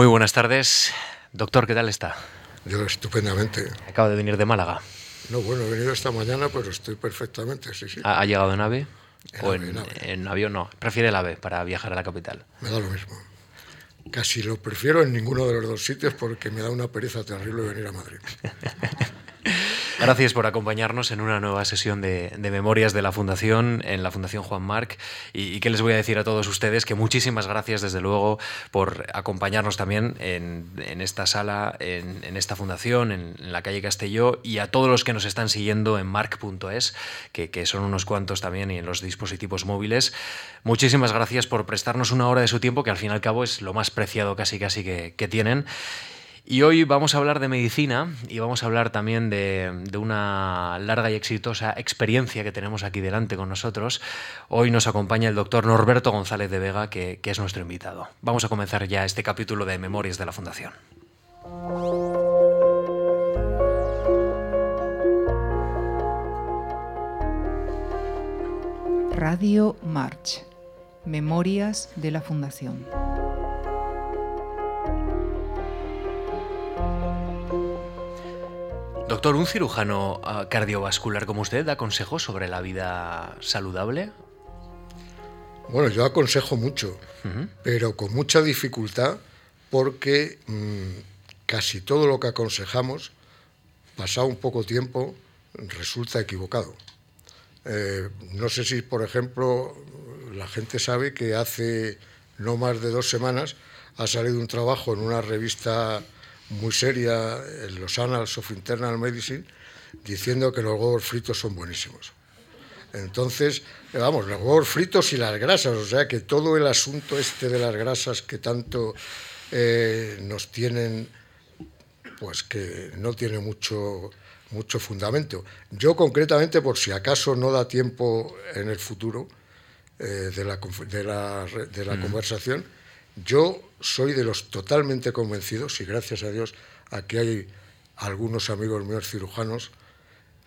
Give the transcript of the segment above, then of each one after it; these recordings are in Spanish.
Muy buenas tardes. Doctor, ¿qué tal está? Yo estupendamente. Acabo de venir de Málaga. No, bueno, he venido esta mañana, pero estoy perfectamente, sí, sí. ¿Ha, ha llegado en ave? En ¿O ave, en, ave. en avión? No, prefiere el ave para viajar a la capital. Me da lo mismo. Casi lo prefiero en ninguno de los dos sitios porque me da una pereza terrible venir a Madrid. Gracias por acompañarnos en una nueva sesión de, de Memorias de la Fundación, en la Fundación Juan Marc. Y, y qué les voy a decir a todos ustedes, que muchísimas gracias desde luego por acompañarnos también en, en esta sala, en, en esta fundación, en, en, la calle Castelló, y a todos los que nos están siguiendo en marc.es, que, que son unos cuantos también y en los dispositivos móviles. Muchísimas gracias por prestarnos una hora de su tiempo, que al fin y al cabo es lo más preciado casi casi que, que tienen. Y hoy vamos a hablar de medicina y vamos a hablar también de, una larga y exitosa experiencia que tenemos aquí delante con nosotros. Hoy nos acompaña el doctor Norberto González de Vega, que, que es nuestro invitado. Vamos a comenzar ya este capítulo de Memorias de la Fundación. Radio March. Memorias de la Fundación. Doctor, ¿un cirujano uh, cardiovascular como usted da consejos sobre la vida saludable? Bueno, yo aconsejo mucho, uh -huh. pero con mucha dificultad porque mmm, casi todo lo que aconsejamos, pasado un poco tiempo, resulta equivocado. Eh, no sé si, por ejemplo, la gente sabe que hace no más de dos semanas ha salido un trabajo en una revista muy seria en los Annals of Internal Medicine diciendo que los huevos fritos son buenísimos. Entonces, vamos, los huevos fritos y las grasas, o sea que todo el asunto este de las grasas que tanto eh, nos tienen, pues que no tiene mucho, mucho fundamento. Yo concretamente, por si acaso no da tiempo en el futuro eh, de la, de la, de la mm. conversación, yo soy de los totalmente convencidos, y gracias a Dios aquí hay algunos amigos míos cirujanos,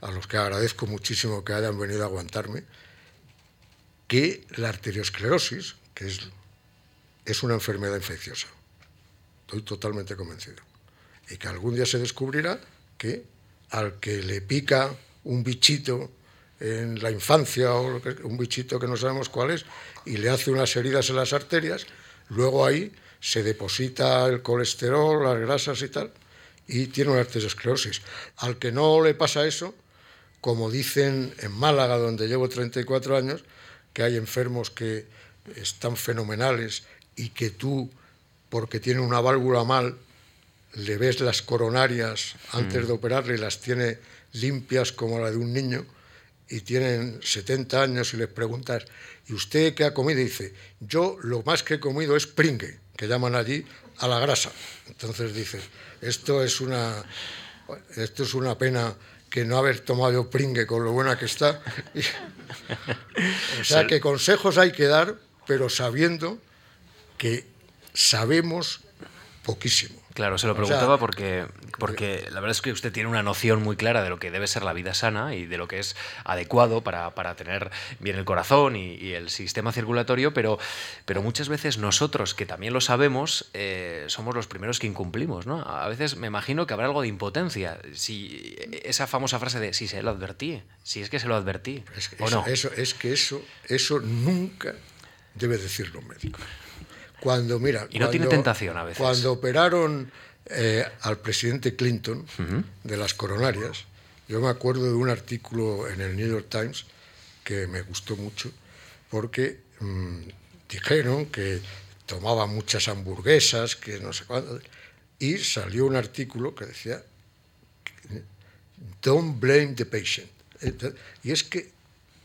a los que agradezco muchísimo que hayan venido a aguantarme, que la arteriosclerosis, que es, es una enfermedad infecciosa, estoy totalmente convencido, y que algún día se descubrirá que al que le pica un bichito en la infancia o un bichito que no sabemos cuál es y le hace unas heridas en las arterias, luego ahí se deposita el colesterol, las grasas y tal, y tiene una arteriosclerosis. Al que no le pasa eso, como dicen en Málaga, donde llevo 34 años, que hay enfermos que están fenomenales y que tú, porque tiene una válvula mal, le ves las coronarias antes mm. de operarle y las tiene limpias como la de un niño, y tienen 70 años y les preguntas, ¿y usted qué ha comido? Y dice, yo lo más que he comido es pringue, que llaman allí a la grasa. Entonces dice, esto es una, esto es una pena que no haber tomado pringue con lo buena que está. o sea que consejos hay que dar, pero sabiendo que sabemos poquísimo. Claro, se lo preguntaba o sea, porque, porque la verdad es que usted tiene una noción muy clara de lo que debe ser la vida sana y de lo que es adecuado para, para tener bien el corazón y, y, el sistema circulatorio, pero, pero muchas veces nosotros, que también lo sabemos, eh, somos los primeros que incumplimos. ¿no? A veces me imagino que habrá algo de impotencia. Si esa famosa frase de si se lo advertí, si es que se lo advertí. Es que ¿o eso, no? eso, es que eso, eso nunca debe decirlo un médico. Cuando, mira, y no cuando, tiene tentación a veces. Cuando operaron eh, al presidente Clinton uh -huh. de las coronarias, yo me acuerdo de un artículo en el New York Times que me gustó mucho, porque mmm, dijeron que tomaba muchas hamburguesas, que no sé cuándo, y salió un artículo que decía, don't blame the patient. Y es que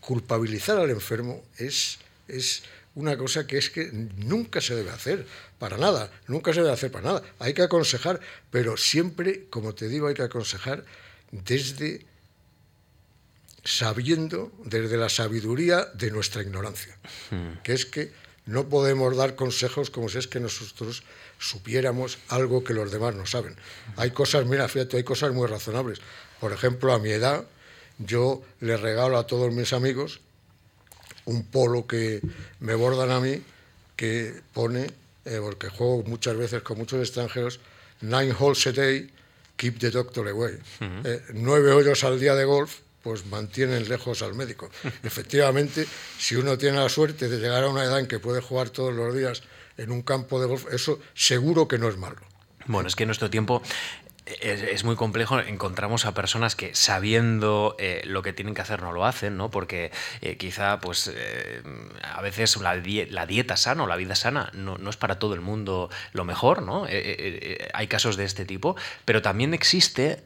culpabilizar al enfermo es, es una cosa que es que nunca se debe hacer para nada, nunca se debe hacer para nada. Hay que aconsejar, pero siempre, como te digo, hay que aconsejar desde sabiendo, desde la sabiduría de nuestra ignorancia, hmm. que es que no podemos dar consejos como si es que nosotros supiéramos algo que los demás no saben. Hay cosas, mira, fíjate, hay cosas muy razonables. Por ejemplo, a mi edad, yo le regalo a todos mis amigos un polo que me bordan a mí que pone eh, porque juego muchas veces con muchos extranjeros, nine holes a day, keep the doctor away. Eh, nueve hoyos al día de golf, pues mantienen lejos al médico. Efectivamente, si uno tiene la suerte de llegar a una edad en que puede jugar todos los días en un campo de golf, eso seguro que no es malo. Bueno, es que en nuestro tiempo es, muy complejo. Encontramos a personas que sabiendo eh, lo que tienen que hacer no lo hacen, ¿no? Porque eh, quizá, pues, eh, a veces la, dieta sana o la vida sana no, no, es para todo el mundo lo mejor, ¿no? hay casos de este tipo, pero también existe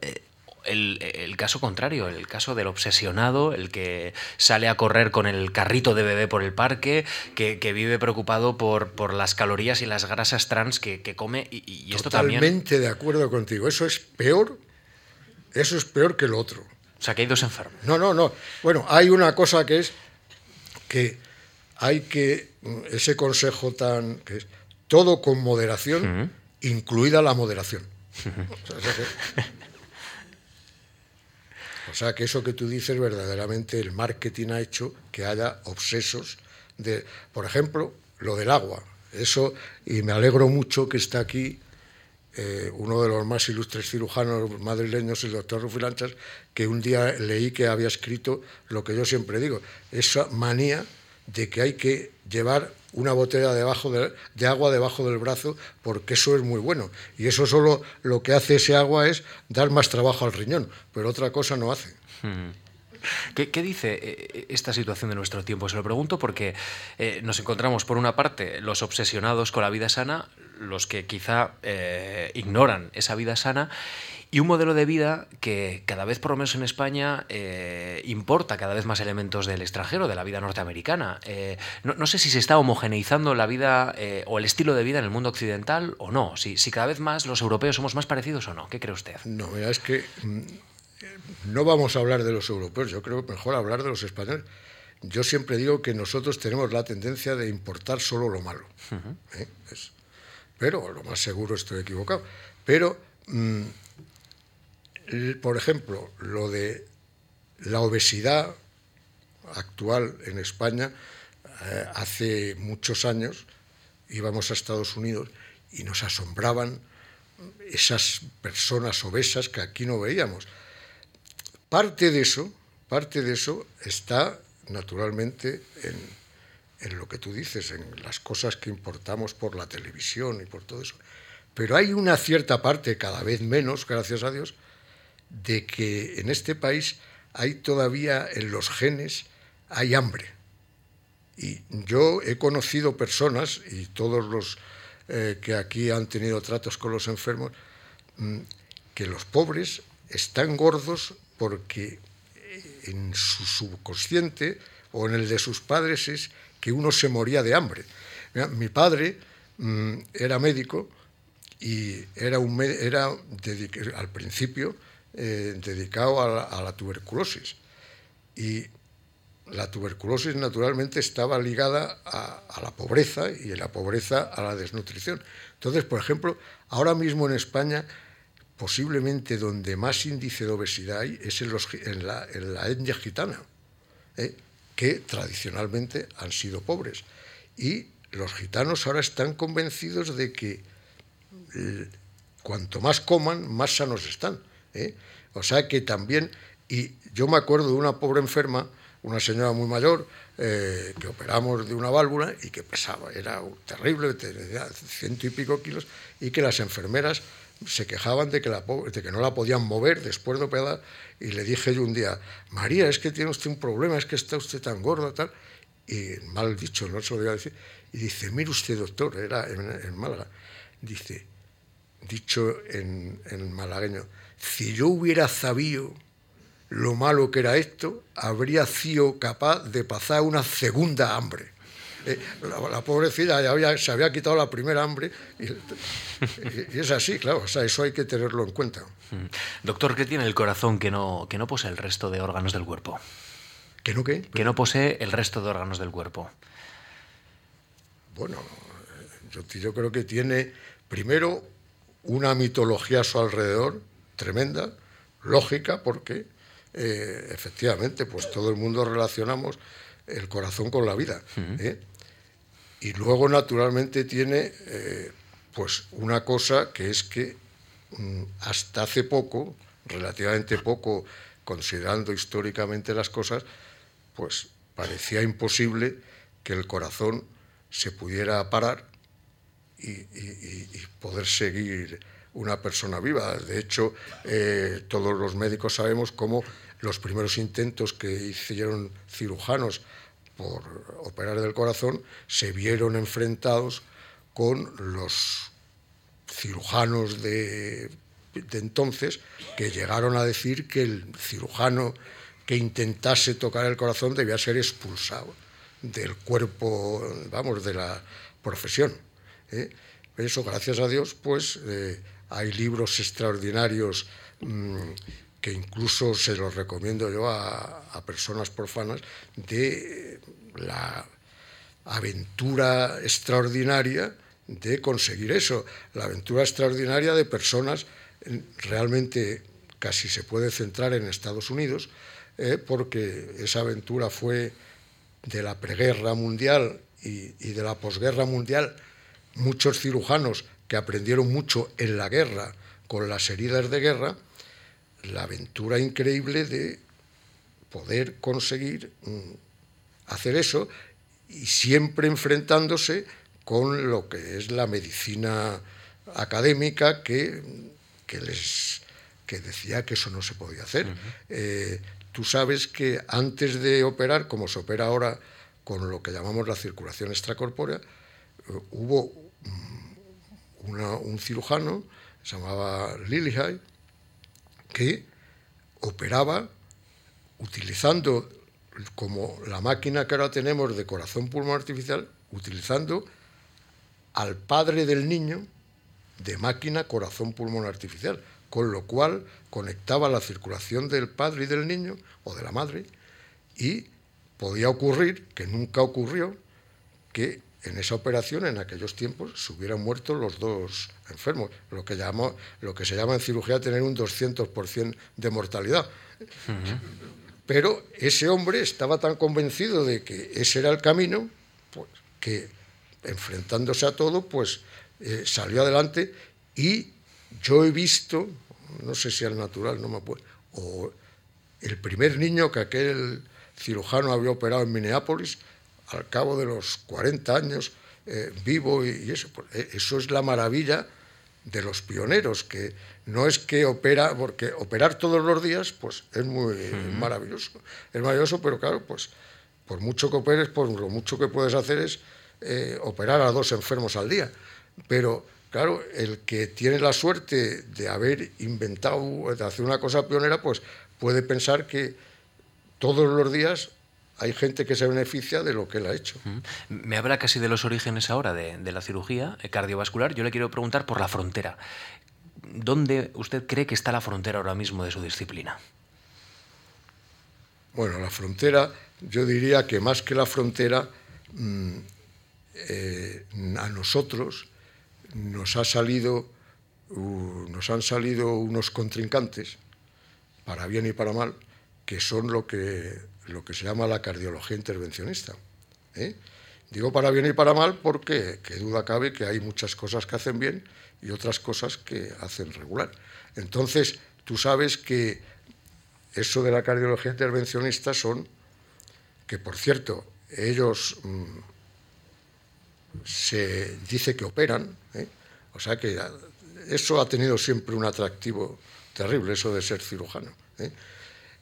el, caso contrario, el caso del obsesionado, el que sale a correr con el carrito de bebé por el parque, que, vive preocupado por, por, las calorías y las grasas trans que, come. Y, esto también. Totalmente de acuerdo contigo. Eso es peor. Eso es peor que lo otro. O sea, que hay dos enfermos. No, no, no. Bueno, hay una cosa que es que hay que. Ese consejo tan. que es todo con moderación, incluida la moderación. O sea, que eso que tú dices, verdaderamente el marketing ha hecho que haya obsesos de, por ejemplo, lo del agua. Eso, y me alegro mucho que está aquí eh, uno de los más ilustres cirujanos madrileños, el doctor Rufilanchas, que un día leí que había escrito lo que yo siempre digo, esa manía de que hay que llevar una botella de, agua debajo del brazo porque eso es muy bueno. Y eso solo lo que hace ese agua es dar más trabajo al riñón, pero otra cosa no hace. Hmm. ¿Qué, dice eh, esta situación de nuestro tiempo? Se lo pregunto porque eh, nos encontramos, por una parte, los obsesionados con la vida sana, los que quizá eh, ignoran esa vida sana, y un modelo de vida que cada vez, por lo menos en España, eh, importa cada vez más elementos del extranjero, de la vida norteamericana. Eh, no, sé si se está homogeneizando la vida eh, o el estilo de vida en el mundo occidental o no. Si, si, cada vez más los europeos somos más parecidos o no. ¿Qué cree usted? No, mira, es que mm, no vamos a hablar de los europeos, yo creo mejor hablar de los españoles. Yo siempre digo que nosotros tenemos la tendencia de importar solo lo malo. pero lo más seguro estoy equivocado. Pero mm, por ejemplo, lo de la obesidad actual en España, eh, hace muchos años íbamos a Estados Unidos y nos asombraban esas personas obesas que aquí no veíamos. Parte de eso, parte de eso está naturalmente en, en lo que tú dices, en las cosas que importamos por la televisión y por todo eso. Pero hay una cierta parte, cada vez menos, gracias a Dios, de que en este país hay todavía en los genes, hay hambre. Y yo he conocido personas, y todos los eh, que aquí han tenido tratos con los enfermos, mm, que los pobres están gordos porque eh, en su subconsciente o en el de sus padres es que uno se moría de hambre. mi padre mm, era médico y era, un, era al principio eh, dedicado a la, tuberculosis. Y la tuberculosis naturalmente estaba ligada a, la pobreza y la pobreza a la desnutrición. Entonces, por ejemplo, ahora mismo en España, posiblemente donde más índice de obesidad hay es en, la, etnia gitana, ¿eh? que tradicionalmente han sido pobres. Y los gitanos ahora están convencidos de que eh, cuanto más coman, más sanos están. ¿Eh? O sea que también, y yo me acuerdo de una pobre enferma, una señora muy mayor, eh, que operamos de una válvula y que pesaba, era terrible, ciento y pico kilos, y que las enfermeras se quejaban de que, la, de no la podían mover después de operar, y le dije yo un día, María, es que tiene usted un problema, es que está usted tan gorda, tal, y mal dicho, no se lo voy a decir, y dice, mire usted, doctor, era en, Málaga, dice, dicho en, en malagueño, si yo hubiera sabido lo malo que era esto, habría sido capaz de pasar una segunda hambre. Eh, la, pobrecilla ya se había quitado la primera hambre y, es así, claro, o sea, eso hay que tenerlo en cuenta. Mm. Doctor, ¿qué tiene el corazón que no, que no posee el resto de órganos del cuerpo? ¿Que no qué? Que no posee el resto de órganos del cuerpo. Bueno, yo, yo creo que tiene primero una mitología a su alrededor, tremenda, lógica, porque eh, efectivamente, pues todo el mundo relacionamos el corazón con la vida. ¿eh? Y luego, naturalmente, tiene eh, pues una cosa que es que mm, hasta hace poco, relativamente poco, considerando históricamente las cosas, pues parecía imposible que el corazón se pudiera parar y, poder seguir una persona viva. De hecho, eh, todos los médicos sabemos cómo los primeros intentos que hicieron cirujanos por operar del corazón se vieron enfrentados con los cirujanos de, entonces que llegaron a decir que el cirujano que intentase tocar el corazón debía ser expulsado del cuerpo, vamos, de la profesión. ¿eh? Eso, gracias a Dios, pues eh, hay libros extraordinarios mm, que incluso se los recomiendo yo a, personas profanas, de la aventura extraordinaria de conseguir eso, la aventura extraordinaria de personas realmente casi se puede centrar en Estados Unidos, eh, porque esa aventura fue de la preguerra mundial y de la posguerra mundial, muchos cirujanos que aprendieron mucho en la guerra con las heridas de guerra, la aventura increíble de poder conseguir mm, hacer eso y siempre enfrentándose con lo que es la medicina académica que, les que decía que eso no se podía hacer. Eh, tú sabes que antes de operar, como se opera ahora con lo que llamamos la circulación extracorpórea, eh, hubo un cirujano, se llamaba Lillihai, que operaba utilizando como la máquina que ahora tenemos de corazón pulmón artificial, utilizando al padre del niño de máquina corazón pulmón artificial, con lo cual conectaba la circulación del padre y del niño o de la madre y podía ocurrir, que nunca ocurrió, que en esa operación, en aquellos tiempos, se hubieran muerto los dos enfermos, lo que, lo que se llama en cirugía tener un 200% de mortalidad. Pero ese hombre estaba tan convencido de que ese era el camino, pues, que enfrentándose a todo, pues eh, salió adelante y yo he visto, no sé si al natural, no me acuerdo, o el primer niño que aquel cirujano había operado en Minneapolis, al cabo de los 40 años, eh, vivo y, eso. Pues, eh, eso es la maravilla de los pioneros, que no es que opera, porque operar todos los días, pues es muy maravilloso. Es maravilloso, pero claro, pues por mucho que operes, por lo mucho que puedes hacer es eh, operar a dos enfermos al día. Pero claro, el que tiene la suerte de haber inventado, de hacer una cosa pionera, pues puede pensar que todos los días hay gente que se beneficia de lo que él ha hecho. Me habla casi de los orígenes ahora de, la cirugía eh, cardiovascular. Yo le quiero preguntar por la frontera. ¿Dónde usted cree que está la frontera ahora mismo de su disciplina? Bueno, la frontera, yo diría que más que la frontera, mm, eh, a nosotros nos ha salido, nos han salido unos contrincantes, para bien y para mal, que son lo que lo que se llama la cardiología intervencionista. ¿eh? Digo para bien y para mal porque, que duda cabe, que hay muchas cosas que hacen bien y otras cosas que hacen regular. Entonces, tú sabes que eso de la cardiología intervencionista son, que por cierto, ellos mm, se dice que operan, ¿eh? o sea que eso ha tenido siempre un atractivo terrible, eso de ser cirujano. ¿eh?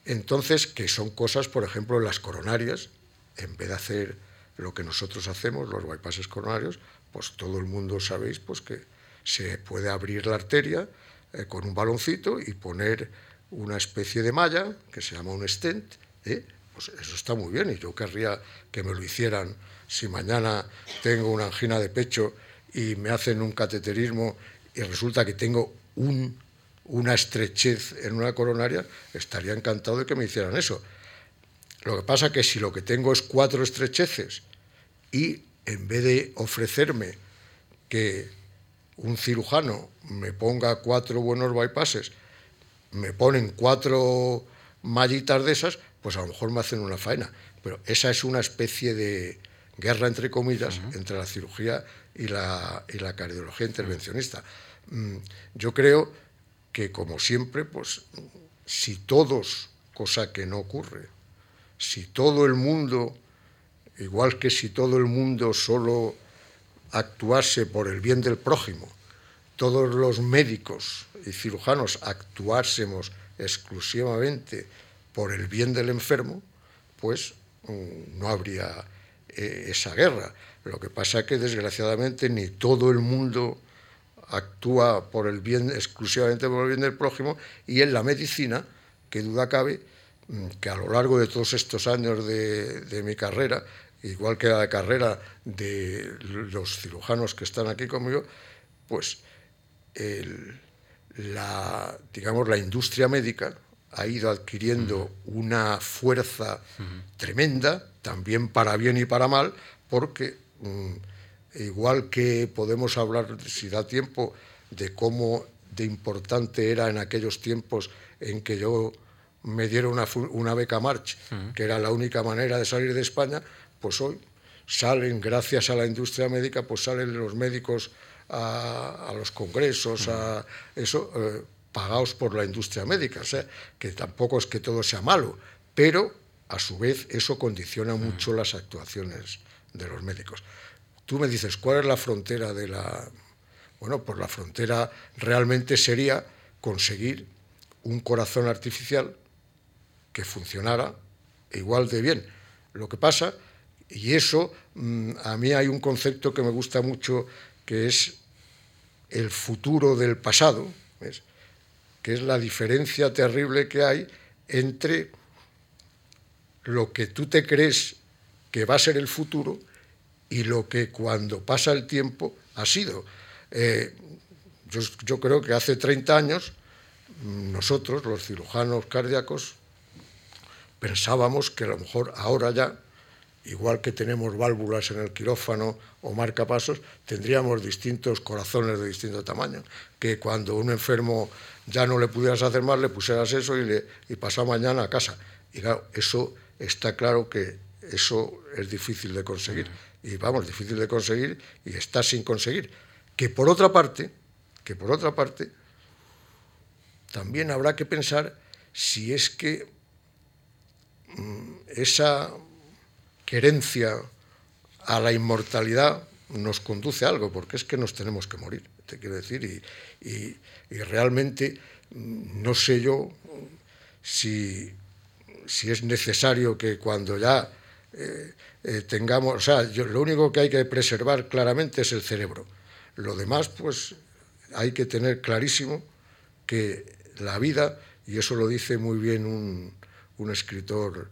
Entonces, que son cosas, por ejemplo, las coronarias, en vez de hacer lo que nosotros hacemos, los bypasses coronarios, pues todo el mundo sabéis pues, que se puede abrir la arteria eh, con un baloncito y poner una especie de malla que se llama un stent. ¿eh? Pues eso está muy bien y yo querría que me lo hicieran si mañana tengo una angina de pecho y me hacen un cateterismo y resulta que tengo un una estrechez en una coronaria, estaría encantado de que me hicieran eso. Lo que pasa es que si lo que tengo es cuatro estrecheces y en vez de ofrecerme que un cirujano me ponga cuatro buenos bypasses, me ponen cuatro mallitas de esas, pues a lo mejor me hacen una faena. Pero esa es una especie de, guerra entre comillas entre la cirugía y la, y la cardiología intervencionista. Mm, yo creo que, como siempre, pues si todos, cosa que no ocurre, si todo el mundo, igual que si todo el mundo solo actuase por el bien del prójimo, todos los médicos y cirujanos actuásemos exclusivamente por el bien del enfermo, pues mm, no habría eh, esa guerra. Lo que pasa es que desgraciadamente ni todo el mundo actúa por el bien, exclusivamente por el bien del prójimo, y en la medicina, que duda cabe, mm, que a lo largo de todos estos años de, mi carrera, igual que la carrera de los cirujanos que están aquí conmigo, pues la, digamos, la industria médica ha ido adquiriendo una fuerza tremenda, también para bien y para mal, porque mm, igual que podemos hablar, si da tiempo, de cómo de importante era en aquellos tiempos en que yo me dieron una, beca March, que era la única manera de salir de España, pues hoy salen, gracias a la industria médica, pues salen los médicos a, los congresos, a eso, eh, pagados por la industria médica. O sea, que tampoco es que todo sea malo, pero a su vez eso condiciona mucho las actuaciones de los médicos. Tú me dices, ¿cuál es la frontera de la...? Bueno, pues la frontera realmente sería conseguir un corazón artificial que funcionara igual de bien. Lo que pasa, y eso, mm, a mí hay un concepto que me gusta mucho, que es el futuro del pasado, que es la diferencia terrible que hay entre lo que tú te crees que va a ser el futuro y lo que cuando pasa el tiempo ha sido. Eh, yo, creo que hace 30 años nosotros, los cirujanos cardíacos, pensábamos que a lo mejor ahora ya, igual que tenemos válvulas en el quirófano o marcapasos, tendríamos distintos corazones de distinto tamaño, que cuando un enfermo ya no le pudieras hacer más, le pusieras eso y, le, y pasaba mañana a casa. Y claro, eso está claro que eso es difícil de conseguir y vamos, difícil de conseguir y está sin conseguir. Que por otra parte, que por otra parte, también habrá que pensar si es que mm, esa querencia a la inmortalidad nos conduce a algo, porque es que nos tenemos que morir, te quiero decir, y, realmente mm, no sé yo si, si es necesario que cuando ya eh, eh, tengamos, o sea, lo único que hay que preservar claramente es el cerebro. Lo demás, pues hay que tener clarísimo que la vida, y eso lo dice muy bien un, escritor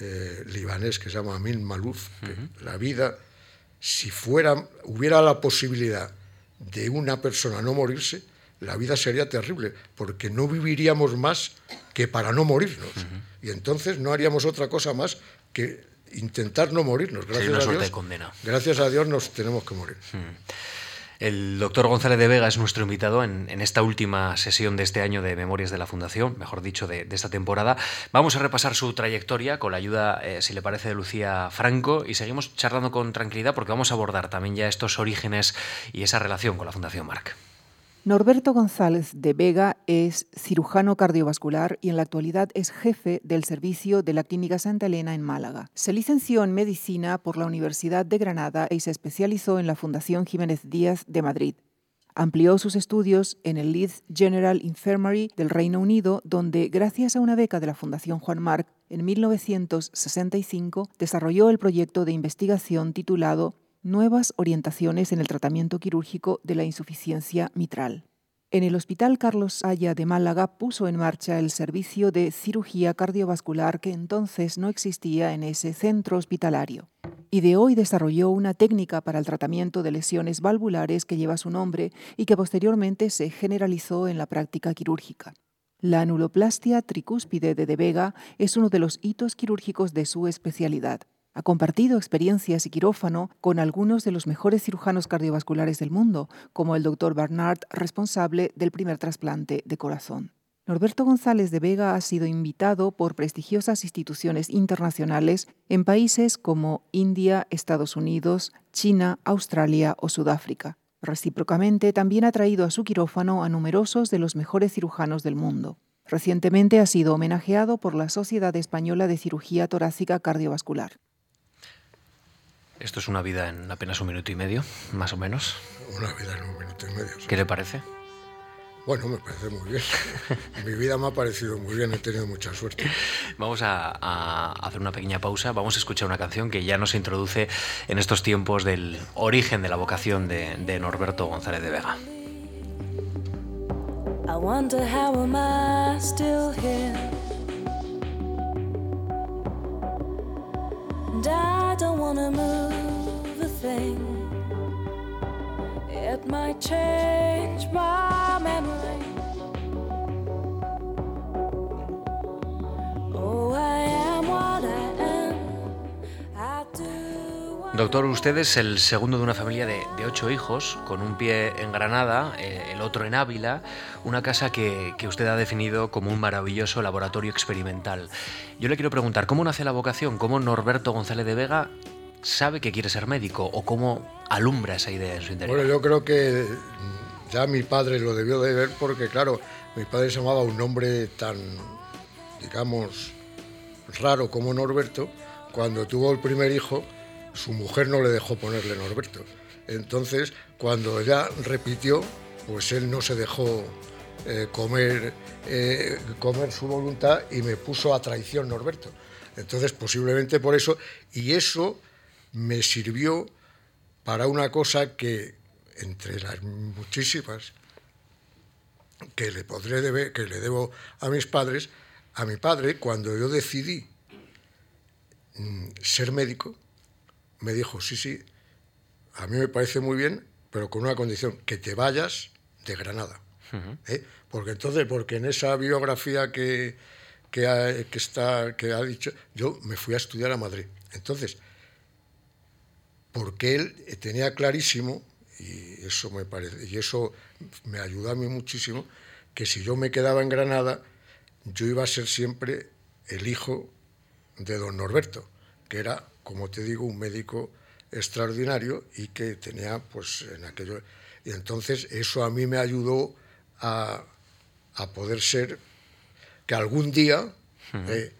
eh, libanés que se llama Amin Malouf, que la vida, si fuera, hubiera la posibilidad de una persona no morirse, la vida sería terrible, porque no viviríamos más que para no morirnos. Y entonces no haríamos otra cosa más que intentar no morirnos. Gracias, a Dios, condena. gracias a Dios nos tenemos que morir. Hmm. El doctor González de Vega es nuestro invitado en, esta última sesión de este año de Memorias de la Fundación, mejor dicho, de, esta temporada. Vamos a repasar su trayectoria con la ayuda, eh, si le parece, de Lucía Franco y seguimos charlando con tranquilidad porque vamos a abordar también ya estos orígenes y esa relación con la Fundación Marc. Norberto González de Vega es cirujano cardiovascular y en la actualidad es jefe del servicio de la Clínica Santa Elena en Málaga. Se licenció en medicina por la Universidad de Granada y se especializó en la Fundación Jiménez Díaz de Madrid. Amplió sus estudios en el Leeds General Infirmary del Reino Unido, donde, gracias a una beca de la Fundación Juan Marc, en 1965 desarrolló el proyecto de investigación titulado nuevas orientaciones en el tratamiento quirúrgico de la insuficiencia mitral. En el Hospital Carlos Haya de Málaga puso en marcha el servicio de cirugía cardiovascular que entonces no existía en ese centro hospitalario. Ideó y desarrolló una técnica para el tratamiento de lesiones valvulares que lleva su nombre y que posteriormente se generalizó en la práctica quirúrgica. La anuloplastia tricúspide de De Vega es uno de los hitos quirúrgicos de su especialidad. Ha compartido experiencias y quirófano con algunos de los mejores cirujanos cardiovasculares del mundo, como el doctor Bernard, responsable del primer trasplante de corazón. Norberto González de Vega ha sido invitado por prestigiosas instituciones internacionales en países como India, Estados Unidos, China, Australia o Sudáfrica. Recíprocamente, también ha traído a su quirófano a numerosos de los mejores cirujanos del mundo. Recientemente ha sido homenajeado por la Sociedad Española de Cirugía Torácica Cardiovascular. Esto es una vida en apenas un minuto y medio, más o menos. Una vida en un minuto y medio. ¿Qué le parece? Bueno, me parece muy bien. Mi vida me ha parecido muy bien, he tenido mucha suerte. Vamos a, hacer una pequeña pausa, vamos a escuchar una canción que ya nos introduce en estos tiempos del origen de la vocación de, de Norberto González de Vega. I wonder how am I still here? And I don't wanna move a thing. It might change my memory. Oh, I Doctor, usted es el segundo de una familia de, ocho hijos, con un pie en Granada, eh, el otro en Ávila, una casa que, que, usted ha definido como un maravilloso laboratorio experimental. Yo le quiero preguntar, ¿cómo nace la vocación? ¿Cómo Norberto González de Vega sabe que quiere ser médico o cómo alumbra esa idea en su interior? Bueno, yo creo que ya mi padre lo debió de ver porque, claro, mi padre se llamaba un nombre tan, digamos, raro como Norberto. Cuando tuvo el primer hijo, su mujer no le dejó ponerle Norberto. Entonces, cuando ya repitió, pues él no se dejó eh, comer, eh, comer su voluntad y me puso a traición Norberto. Entonces, posiblemente por eso, y eso me sirvió para una cosa que, entre las muchísimas que le podré deber, que le debo a mis padres, a mi padre, cuando yo decidí mm, ser médico, me dijo, sí, sí, a mí me parece muy bien, pero con una condición, que te vayas de Granada. ¿eh? Porque entonces, porque en esa biografía que, que, que, está, que ha dicho, yo me fui a estudiar a Madrid. Entonces, porque él tenía clarísimo, y eso me parece, y eso me ayudó a mí muchísimo, que si yo me quedaba en Granada, yo iba a ser siempre el hijo de don Norberto, que era, como te digo, un médico extraordinario y que tenía, pues, en aquello. Y entonces eso a mí me ayudó a, poder ser, que algún día eh,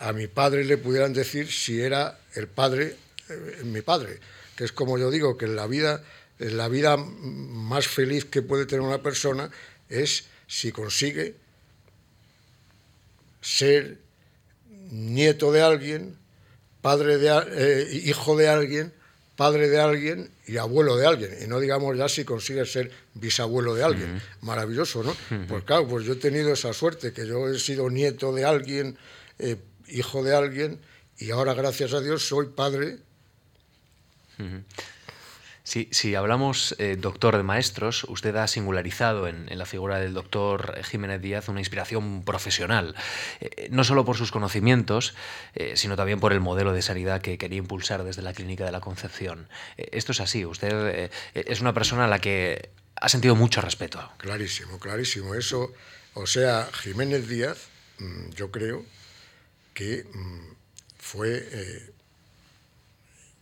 a mi padre le pudieran decir si era el padre eh, mi padre, que es como yo digo, que en la vida, la vida más feliz que puede tener una persona es si consigue ser nieto de alguien, padre de, eh, hijo de alguien, padre de alguien y abuelo de alguien. Y no digamos ya si consigue ser bisabuelo de alguien. Maravilloso, ¿no? Pues claro, pues yo he tenido esa suerte, que yo he sido nieto de alguien, eh, hijo de alguien, y ahora, gracias a Dios, soy padre si hablamos, eh, doctor de maestros, usted ha singularizado en, la figura del doctor Jiménez Díaz una inspiración profesional, eh, no solo por sus conocimientos, eh, sino también por el modelo de sanidad que quería impulsar desde la Clínica de la Concepción. esto es así, usted es una persona a la que ha sentido mucho respeto. Clarísimo, clarísimo. Eso, o sea, Jiménez Díaz, mm, yo creo que mm, fue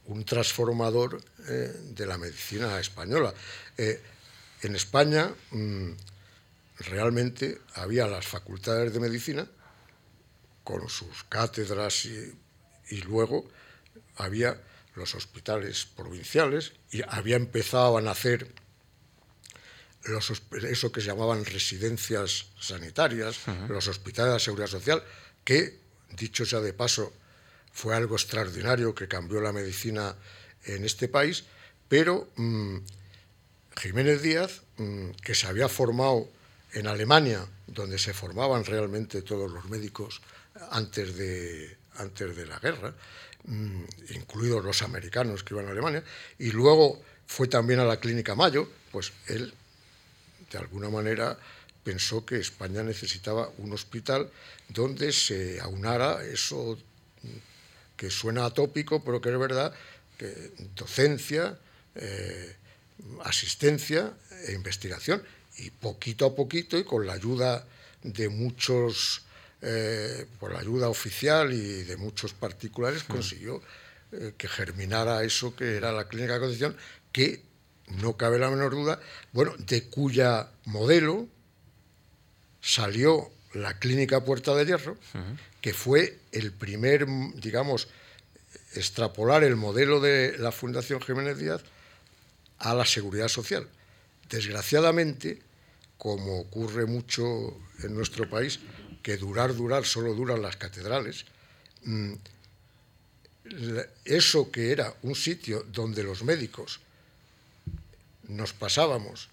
un transformador eh, de la medicina española. Eh, en España mm, realmente había las facultades de medicina con sus cátedras y, luego había los hospitales provinciales y había empezado a nacer los, eso que se llamaban residencias sanitarias, los hospitales de seguridad social, que, dicho sea de paso, fue algo extraordinario que cambió la medicina en este país, pero mm, Jiménez Díaz, mm, que se había formado en Alemania, donde se formaban realmente todos los médicos antes de, antes de la guerra, mm, incluidos los americanos que iban a Alemania, y luego fue también a la Clínica Mayo, pues él, de alguna manera, pensó que España necesitaba un hospital donde se aunara eso que suena atópico, pero que es verdad, que docencia, eh, asistencia e investigación. Y poquito a poquito, y con la ayuda de muchos, eh, por la ayuda oficial y de muchos particulares, consiguió eh, que germinara eso que era la Clínica de Concepción, que no cabe la menor duda, bueno, de cuya modelo salió la Clínica Puerta de Hierro, que fue el primer, digamos, extrapolar el modelo de la Fundación Jiménez Díaz a la seguridad social. Desgraciadamente, como ocurre mucho en nuestro país, que durar, durar, solo duran las catedrales, mm, eso que era un sitio donde los médicos nos pasábamos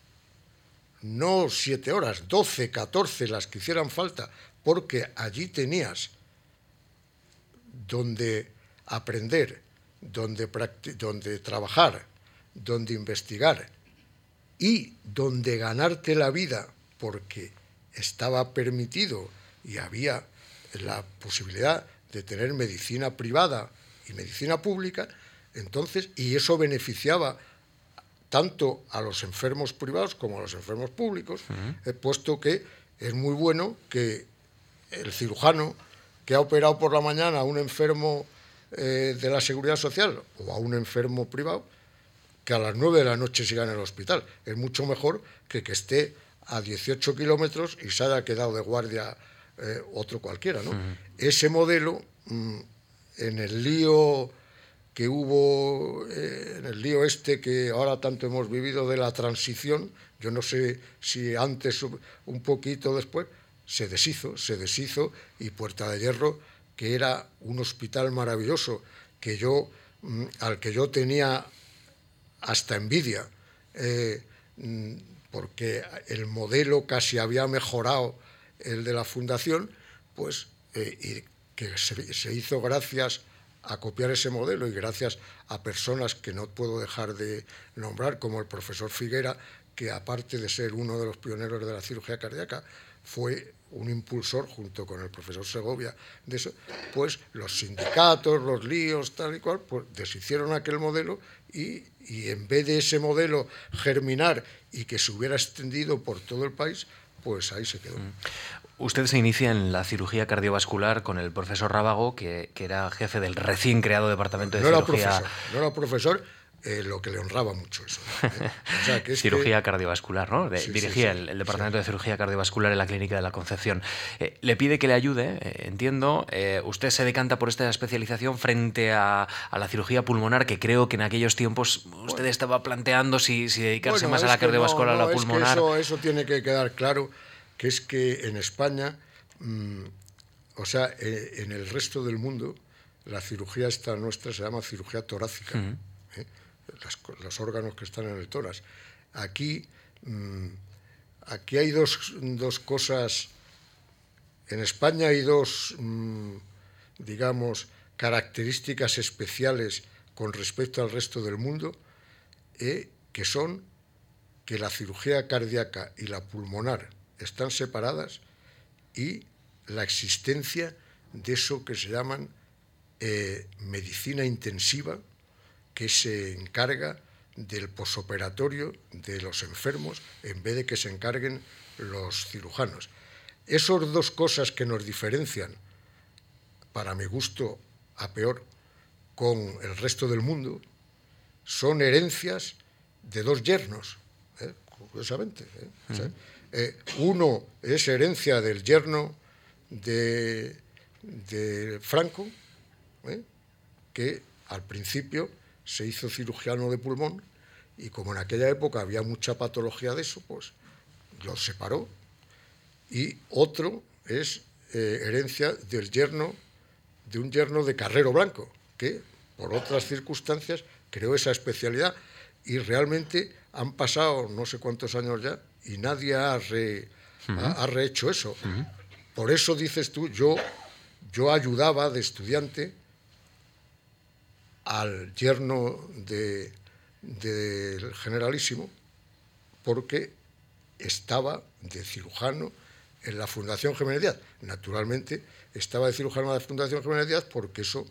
no siete horas, doce, catorce, las que hicieran falta, porque allí tenías donde aprender, donde, donde trabajar, donde investigar y donde ganarte la vida, porque estaba permitido y había la posibilidad de tener medicina privada y medicina pública, entonces, y eso beneficiaba tanto a los enfermos privados como a los enfermos públicos, he puesto que es muy bueno que el cirujano que ha operado por la mañana a un enfermo eh, de la seguridad social o a un enfermo privado, que a las 9 de la noche siga en el hospital. Es mucho mejor que que esté a 18 kilómetros y se haya quedado de guardia eh, otro cualquiera. ¿no? Ese modelo, mm, en el lío que hubo, eh, en el lío este que ahora tanto hemos vivido de la transición, yo no sé si antes un poquito después, se deshizo, se deshizo y Puerta de Hierro, que era un hospital maravilloso, que yo, mm, al que yo tenía hasta envidia, eh, mm, porque el modelo casi había mejorado el de la fundación, pues eh, y que se, hizo gracias a copiar ese modelo y gracias a personas que no puedo dejar de nombrar, como el profesor Figuera, que aparte de ser uno de los pioneros de la cirugía cardíaca, fue un impulsor junto con el profesor Segovia de eso, pues los sindicatos, los líos, tal y cual, pues deshicieron aquel modelo y, y en vez de ese modelo germinar y que se hubiera extendido por todo el país, pues ahí se quedó. Usted se inicia en la cirugía cardiovascular con el profesor Rábago, que, que era jefe del recién creado departamento de no cirugía. Era profesor, no era profesor, eh, lo que le honraba mucho eso. ¿eh? cirugía cardiovascular, ¿no? dirigía El, departamento de cirugía cardiovascular en la clínica de la Concepción. Eh, le pide que le ayude, entiendo. usted se decanta por esta especialización frente a, la cirugía pulmonar, que creo que en aquellos tiempos usted estaba planteando si, si dedicarse más a la cardiovascular o a la pulmonar. eso, eso, tiene que quedar claro, que es que en España, mm, o sea, en el resto del mundo, la cirugía esta nuestra se llama cirugía torácica los órganos que están en el tórax. Aquí, mm, aquí hay dos, dos, cosas, en España hay dos, mm, digamos, características especiales con respecto al resto del mundo, eh, que son que la cirugía cardíaca y la pulmonar están separadas y la existencia de eso que se llaman eh, medicina intensiva, que se encarga del posoperatorio de los enfermos en vez de que se encarguen los cirujanos. Esas dos cosas que nos diferencian, para mi gusto, a peor, con el resto del mundo, son herencias de dos yernos, ¿eh? curiosamente. ¿eh? Eh, uno es herencia del yerno de, Franco, que al principio se hizo cirujano de pulmón y como en aquella época había mucha patología de eso, pues lo separó. Y otro es eh, herencia del yerno, de un yerno de Carrero Blanco, que por otras circunstancias creó esa especialidad y realmente han pasado no sé cuántos años ya y nadie ha, ha, rehecho eso. Por eso dices tú, yo, yo ayudaba de estudiante al yerno del generalísimo porque estaba de cirujano en la Fundación Jiménez Díaz. Naturalmente, estaba de cirujano en la Fundación Jiménez Díaz porque eso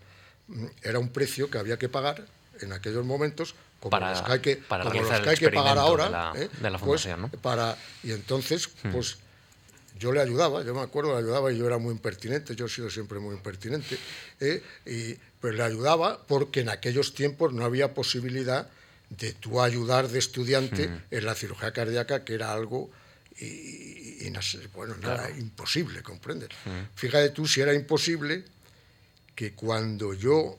mm, era un precio que había que pagar en aquellos momentos como para, los que hay que, para que, hay que pagar ahora. De la, ¿eh? de la pues, fundación, para, y entonces, hmm. pues yo le ayudaba, yo me acuerdo, le ayudaba y yo era muy impertinente, yo he sido siempre muy impertinente, ¿eh? y, pues le ayudaba porque en aquellos tiempos no había posibilidad de tú ayudar de estudiante en la cirugía cardíaca, que era algo y, bueno, nada, imposible, ¿comprendes? Fíjate tú si era imposible que cuando yo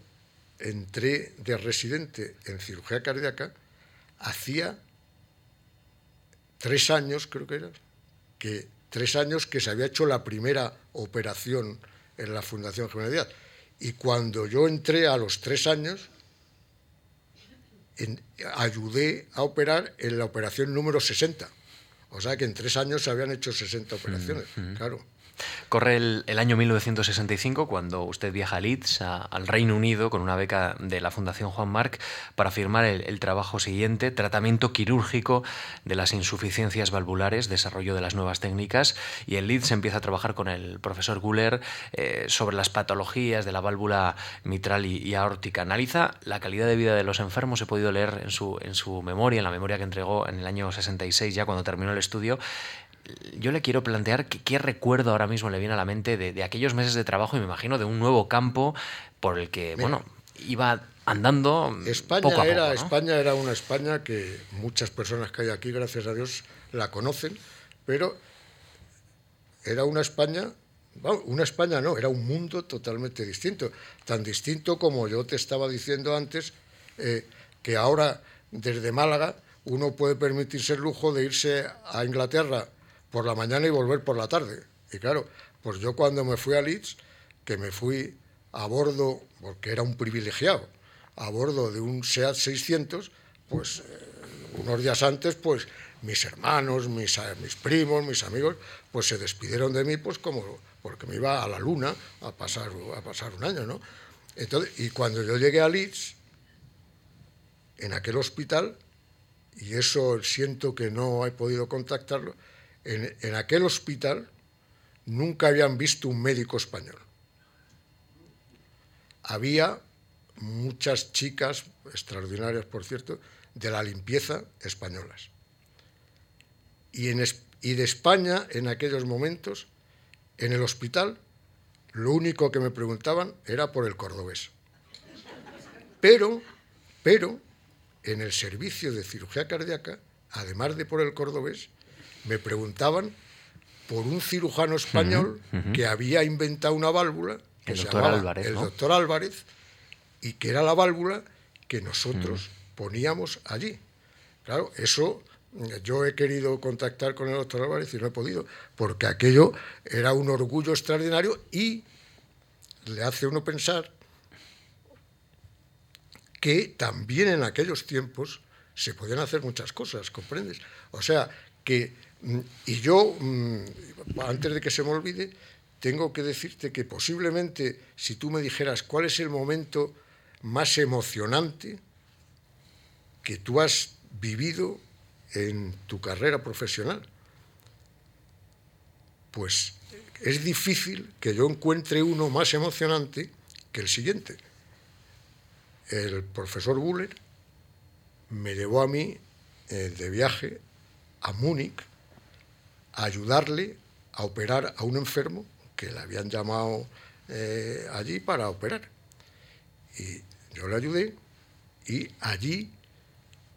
entré de residente en cirugía cardíaca, hacía tres años, creo que era, que tres años que se había hecho la primera operación en la Fundación Generalidad. Y cuando yo entré a los tres años, ayudé a operar en la operación número 60. O sea que en tres años se habían hecho 60 operaciones, claro. Corre el, año 1965 cuando usted viaja a Leeds, al Reino Unido, con una beca de la Fundación Juan Marc para firmar el, trabajo siguiente, tratamiento quirúrgico de las insuficiencias valvulares, desarrollo de las nuevas técnicas, y en Leeds empieza a trabajar con el profesor Guller eh, sobre las patologías de la válvula mitral y, aórtica. Analiza la calidad de vida de los enfermos, he podido leer en su, en su memoria, en la memoria que entregó en el año 66, ya cuando terminó el estudio, yo le quiero plantear qué recuerdo ahora mismo le viene a la mente de, aquellos meses de trabajo y me imagino de un nuevo campo por el que, bueno, iba andando España era España era una España que muchas personas que hay aquí, gracias a Dios, la conocen, pero era una España una España no, era un mundo totalmente distinto, tan distinto como yo te estaba diciendo antes, eh, que ahora desde Málaga uno puede permitirse el lujo de irse a Inglaterra por la mañana y volver por la tarde. Y claro, pues yo cuando me fui a Leeds, que me fui a bordo, porque era un privilegiado, a bordo de un SEAT 600, pues eh, unos días antes, pues mis hermanos, mis, mis primos, mis amigos, pues se despidieron de mí, pues como porque me iba a la luna a pasar, a pasar un año, ¿no? Entonces, y cuando yo llegué a Leeds, en aquel hospital, y eso siento que no he podido contactarlo, en, aquel hospital nunca habían visto un médico español. Había muchas chicas, extraordinarias por cierto, de la limpieza españolas. Y, y, de España, en aquellos momentos, en el hospital, lo único que me preguntaban era por el cordobés. Pero, pero, en el servicio de cirugía cardíaca, además de por el cordobés, me preguntaban por un cirujano español que había inventado una válvula, que el se doctor Álvarez, el doctor Álvarez, y que era la válvula que nosotros poníamos allí. Claro, eso yo he querido contactar con el doctor Álvarez y no he podido, porque aquello era un orgullo extraordinario y le hace uno pensar que también en aquellos tiempos se podían hacer muchas cosas, ¿comprendes? O sea, que Mm, y yo, mm, antes de que se me olvide, tengo que decirte que posiblemente si tú me dijeras cuál es el momento más emocionante que tú has vivido en tu carrera profesional, pues es difícil que yo encuentre uno más emocionante que el siguiente. El profesor Buller me llevó a mí eh, de viaje a Múnich ayudarle a operar a un enfermo que le habían llamado eh, allí para operar. Y yo le ayudé y allí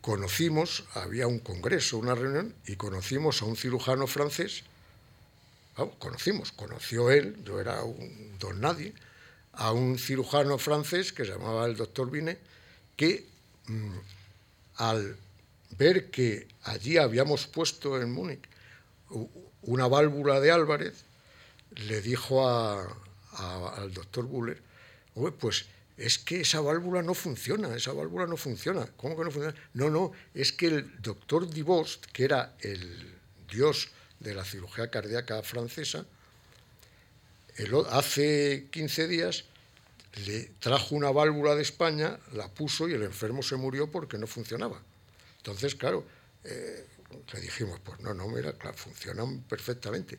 conocimos, había un congreso, una reunión, y conocimos a un cirujano francés, conocimos, conoció él, yo era un don nadie, a un cirujano francés que se llamaba el doctor Binet, que mm, al ver que allí habíamos puesto en Múnich una válvula de Álvarez, le dijo al doctor Buller, pues es que esa válvula no funciona, esa válvula no funciona. ¿Cómo que no funciona? No, no, es que el doctor Dibost, que era el dios de la cirugía cardíaca francesa, hace 15 días le trajo una válvula de España, la puso y el enfermo se murió porque no funcionaba. Entonces, claro, eh, le dijimos, pues no, no, mira, claro, funcionan perfectamente.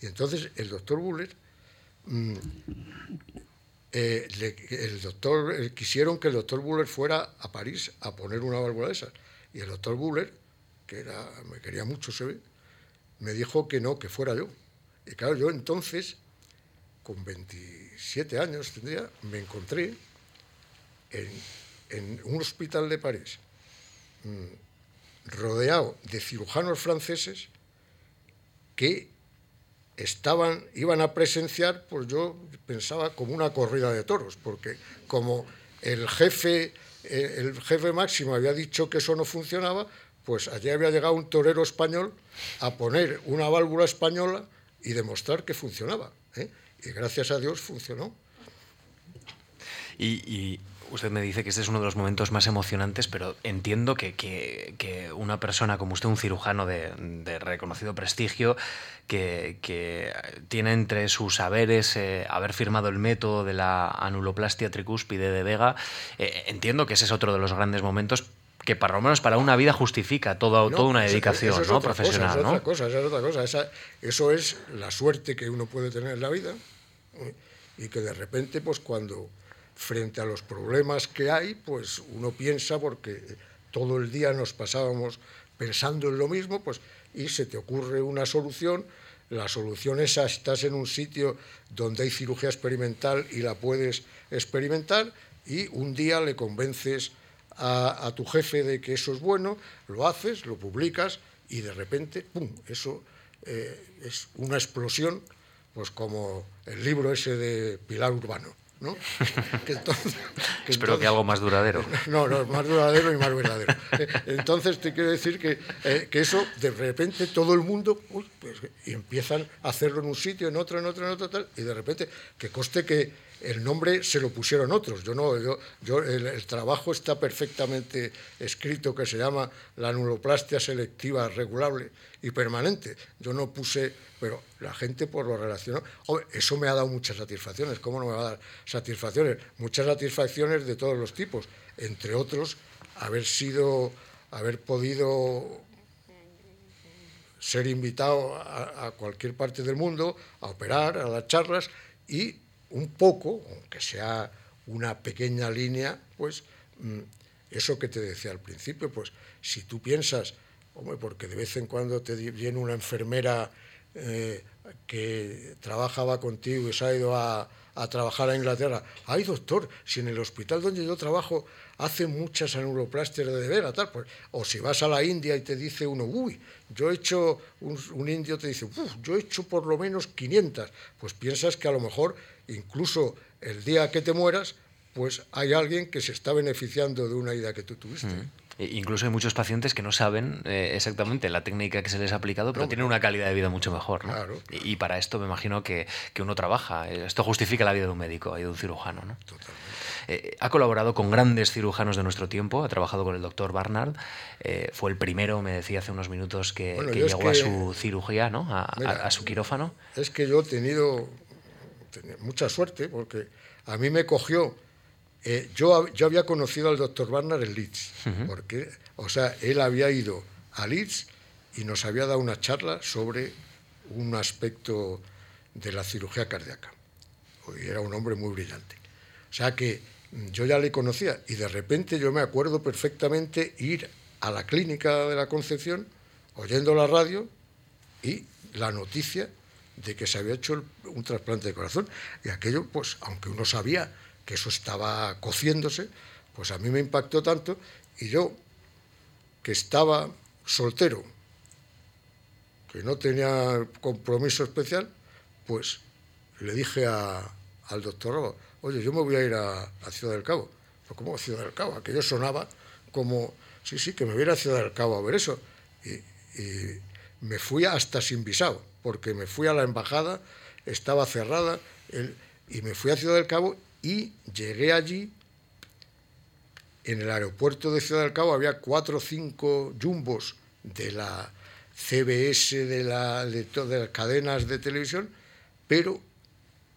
Y entonces el doctor Buller, mm, eh, el doctor, eh, quisieron que el doctor Buller fuera a París a poner una válvula de esas. Y el doctor Buller, que era, me quería mucho, se ve, me dijo que no, que fuera yo. Y claro, yo entonces, con 27 años tendría, me encontré en, un hospital de París, mm, rodeado de cirujanos franceses que estaban, iban a presenciar, pues yo pensaba como una corrida de toros, porque como el jefe, eh, el jefe máximo había dicho que eso no funcionaba, pues allí había llegado un torero español a poner una válvula española y demostrar que funcionaba. ¿eh? Y gracias a Dios funcionó. y, usted me dice que este es uno de los momentos más emocionantes, pero entiendo que, una persona como usted, un cirujano de, reconocido prestigio, que, tiene entre sus saberes eh, haber firmado el método de la anuloplastia tricúspide de Vega, eh, entiendo que ese es otro de los grandes momentos que para lo menos para una vida justifica toda, toda una dedicación ¿no? profesional. es otra cosa, es otra cosa. eso es la suerte que uno puede tener en la vida ¿eh? y que de repente, pues cuando frente a los problemas que hay, pues uno piensa, porque todo el día nos pasábamos pensando en lo mismo, pues y se te ocurre una solución, la solución es estás en un sitio donde hay cirugía experimental y la puedes experimentar y un día le convences a, tu jefe de que eso es bueno, lo haces, lo publicas y de repente, ¡pum!, eso eh, es una explosión, pues como el libro ese de Pilar Urbano. ¿No? Espero que algo más duradero. No, no, más duradero y más verdadero. Entonces te quiero decir que, eh, que eso, de repente, todo el mundo pues, empiezan a hacerlo en un sitio, en otro, en otro, en otro, tal, y de repente, que coste que el nombre se lo pusieron otros. Yo no, el, trabajo está perfectamente escrito que se llama la nuloplastia selectiva regulable y permanente. Yo no puse, pero la gente por lo relacionó. eso me ha dado muchas satisfacciones. ¿Cómo no me va a dar satisfacciones? Muchas satisfacciones de todos los tipos, entre otros haber sido, haber podido ser invitado a, a cualquier parte del mundo a operar, a dar charlas y un poco, aunque sea una pequeña línea, pues mm, eso que te decía al principio, pues si tú piensas, hombre, porque de vez en cuando te viene una enfermera eh, que trabajaba contigo y se ha ido a, a trabajar a Inglaterra. Ay, doctor, si en el hospital donde yo trabajo hace muchas anuloplastias de vera, tal, pues, o si vas a la India y te dice uno, uy, yo he hecho, un, indio te dice, yo he hecho por lo menos 500, pues piensas que a lo mejor incluso el día que te mueras, pues hay alguien que se está beneficiando de una idea que tú tuviste. E incluso hay muchos pacientes que no saben eh, exactamente la técnica que se les ha aplicado, pero tienen una calidad de vida mucho mejor. Y, para esto me imagino que, uno trabaja. Esto justifica la vida de un médico y de un cirujano. ¿no? Eh, ha colaborado con grandes cirujanos de nuestro tiempo, ha trabajado con el doctor Barnard, eh, fue el primero, me decía hace unos minutos, que, llegó a su cirugía, ¿no? a, su quirófano. Es que yo he tenido mucha suerte porque a mí me cogió eh, yo, yo, había conocido al doctor Barnard en Leeds, porque, o sea, él había ido a Leeds y nos había dado una charla sobre un aspecto de la cirugía cardíaca. Y era un hombre muy brillante. O sea que yo ya le conocía y de repente yo me acuerdo perfectamente ir a la clínica de la Concepción, oyendo la radio y la noticia de que se había hecho un trasplante de corazón. Y aquello, pues, aunque uno sabía que eso estaba cociéndose, pues a mí me impactó tanto y yo, que estaba soltero, que no tenía compromiso especial, pues le dije al doctor oye, yo me voy a ir a, Ciudad del Cabo. Pues, ¿Cómo a Ciudad del Cabo? Aquello sonaba como, sí, sí, que me voy a, ir a Ciudad del Cabo a ver eso. Y, me fui hasta sin visado, porque me fui a la embajada, estaba cerrada, y me fui a Ciudad del Cabo y llegué allí, en el aeropuerto de Ciudad del Cabo había cuatro o cinco jumbos de la CBS, de, la, de todas las cadenas de televisión, pero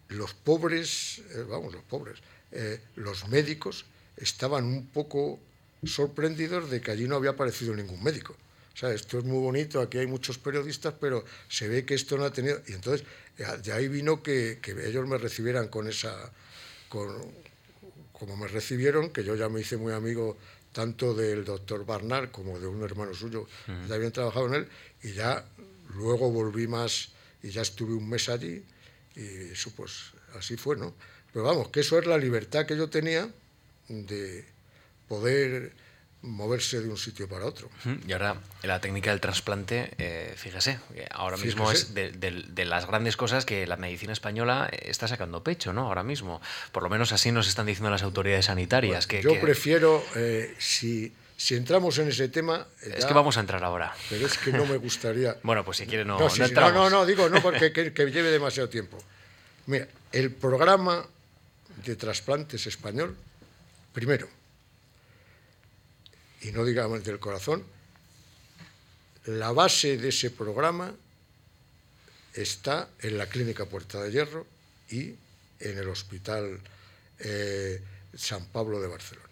los pobres, eh, vamos, los pobres, eh, los médicos estaban un poco sorprendidos de que allí no había aparecido ningún médico. O sea, esto es muy bonito, aquí hay muchos periodistas, pero se ve que esto no ha tenido... Y entonces, de ahí vino que ellos me recibieran con esa, como me recibieron, que yo ya me hice muy amigo tanto del doctor Barnard como de un hermano suyo que habían trabajado en él, y ya luego volví más y ya estuve un mes allí y eso pues así fue, ¿no? Pero vamos, que eso es la libertad que yo tenía de poder moverse de un sitio para otro. Y ahora la técnica del trasplante, eh, fíjese, ahora mismo es de, las grandes cosas que la medicina española está sacando pecho, ¿no? Ahora mismo, por lo menos así nos están diciendo las autoridades sanitarias. que, yo prefiero, eh, si, si entramos en ese tema... es que vamos a entrar ahora. Pero es que no me gustaría... bueno, pues si quiere no, no, no, no, no, digo no porque que, que lleve demasiado tiempo. Mira, el programa de trasplantes español, primero, y no digamos del corazón, la base de ese programa está en la Clínica Puerta de Hierro y en el Hospital eh, San Pablo de Barcelona.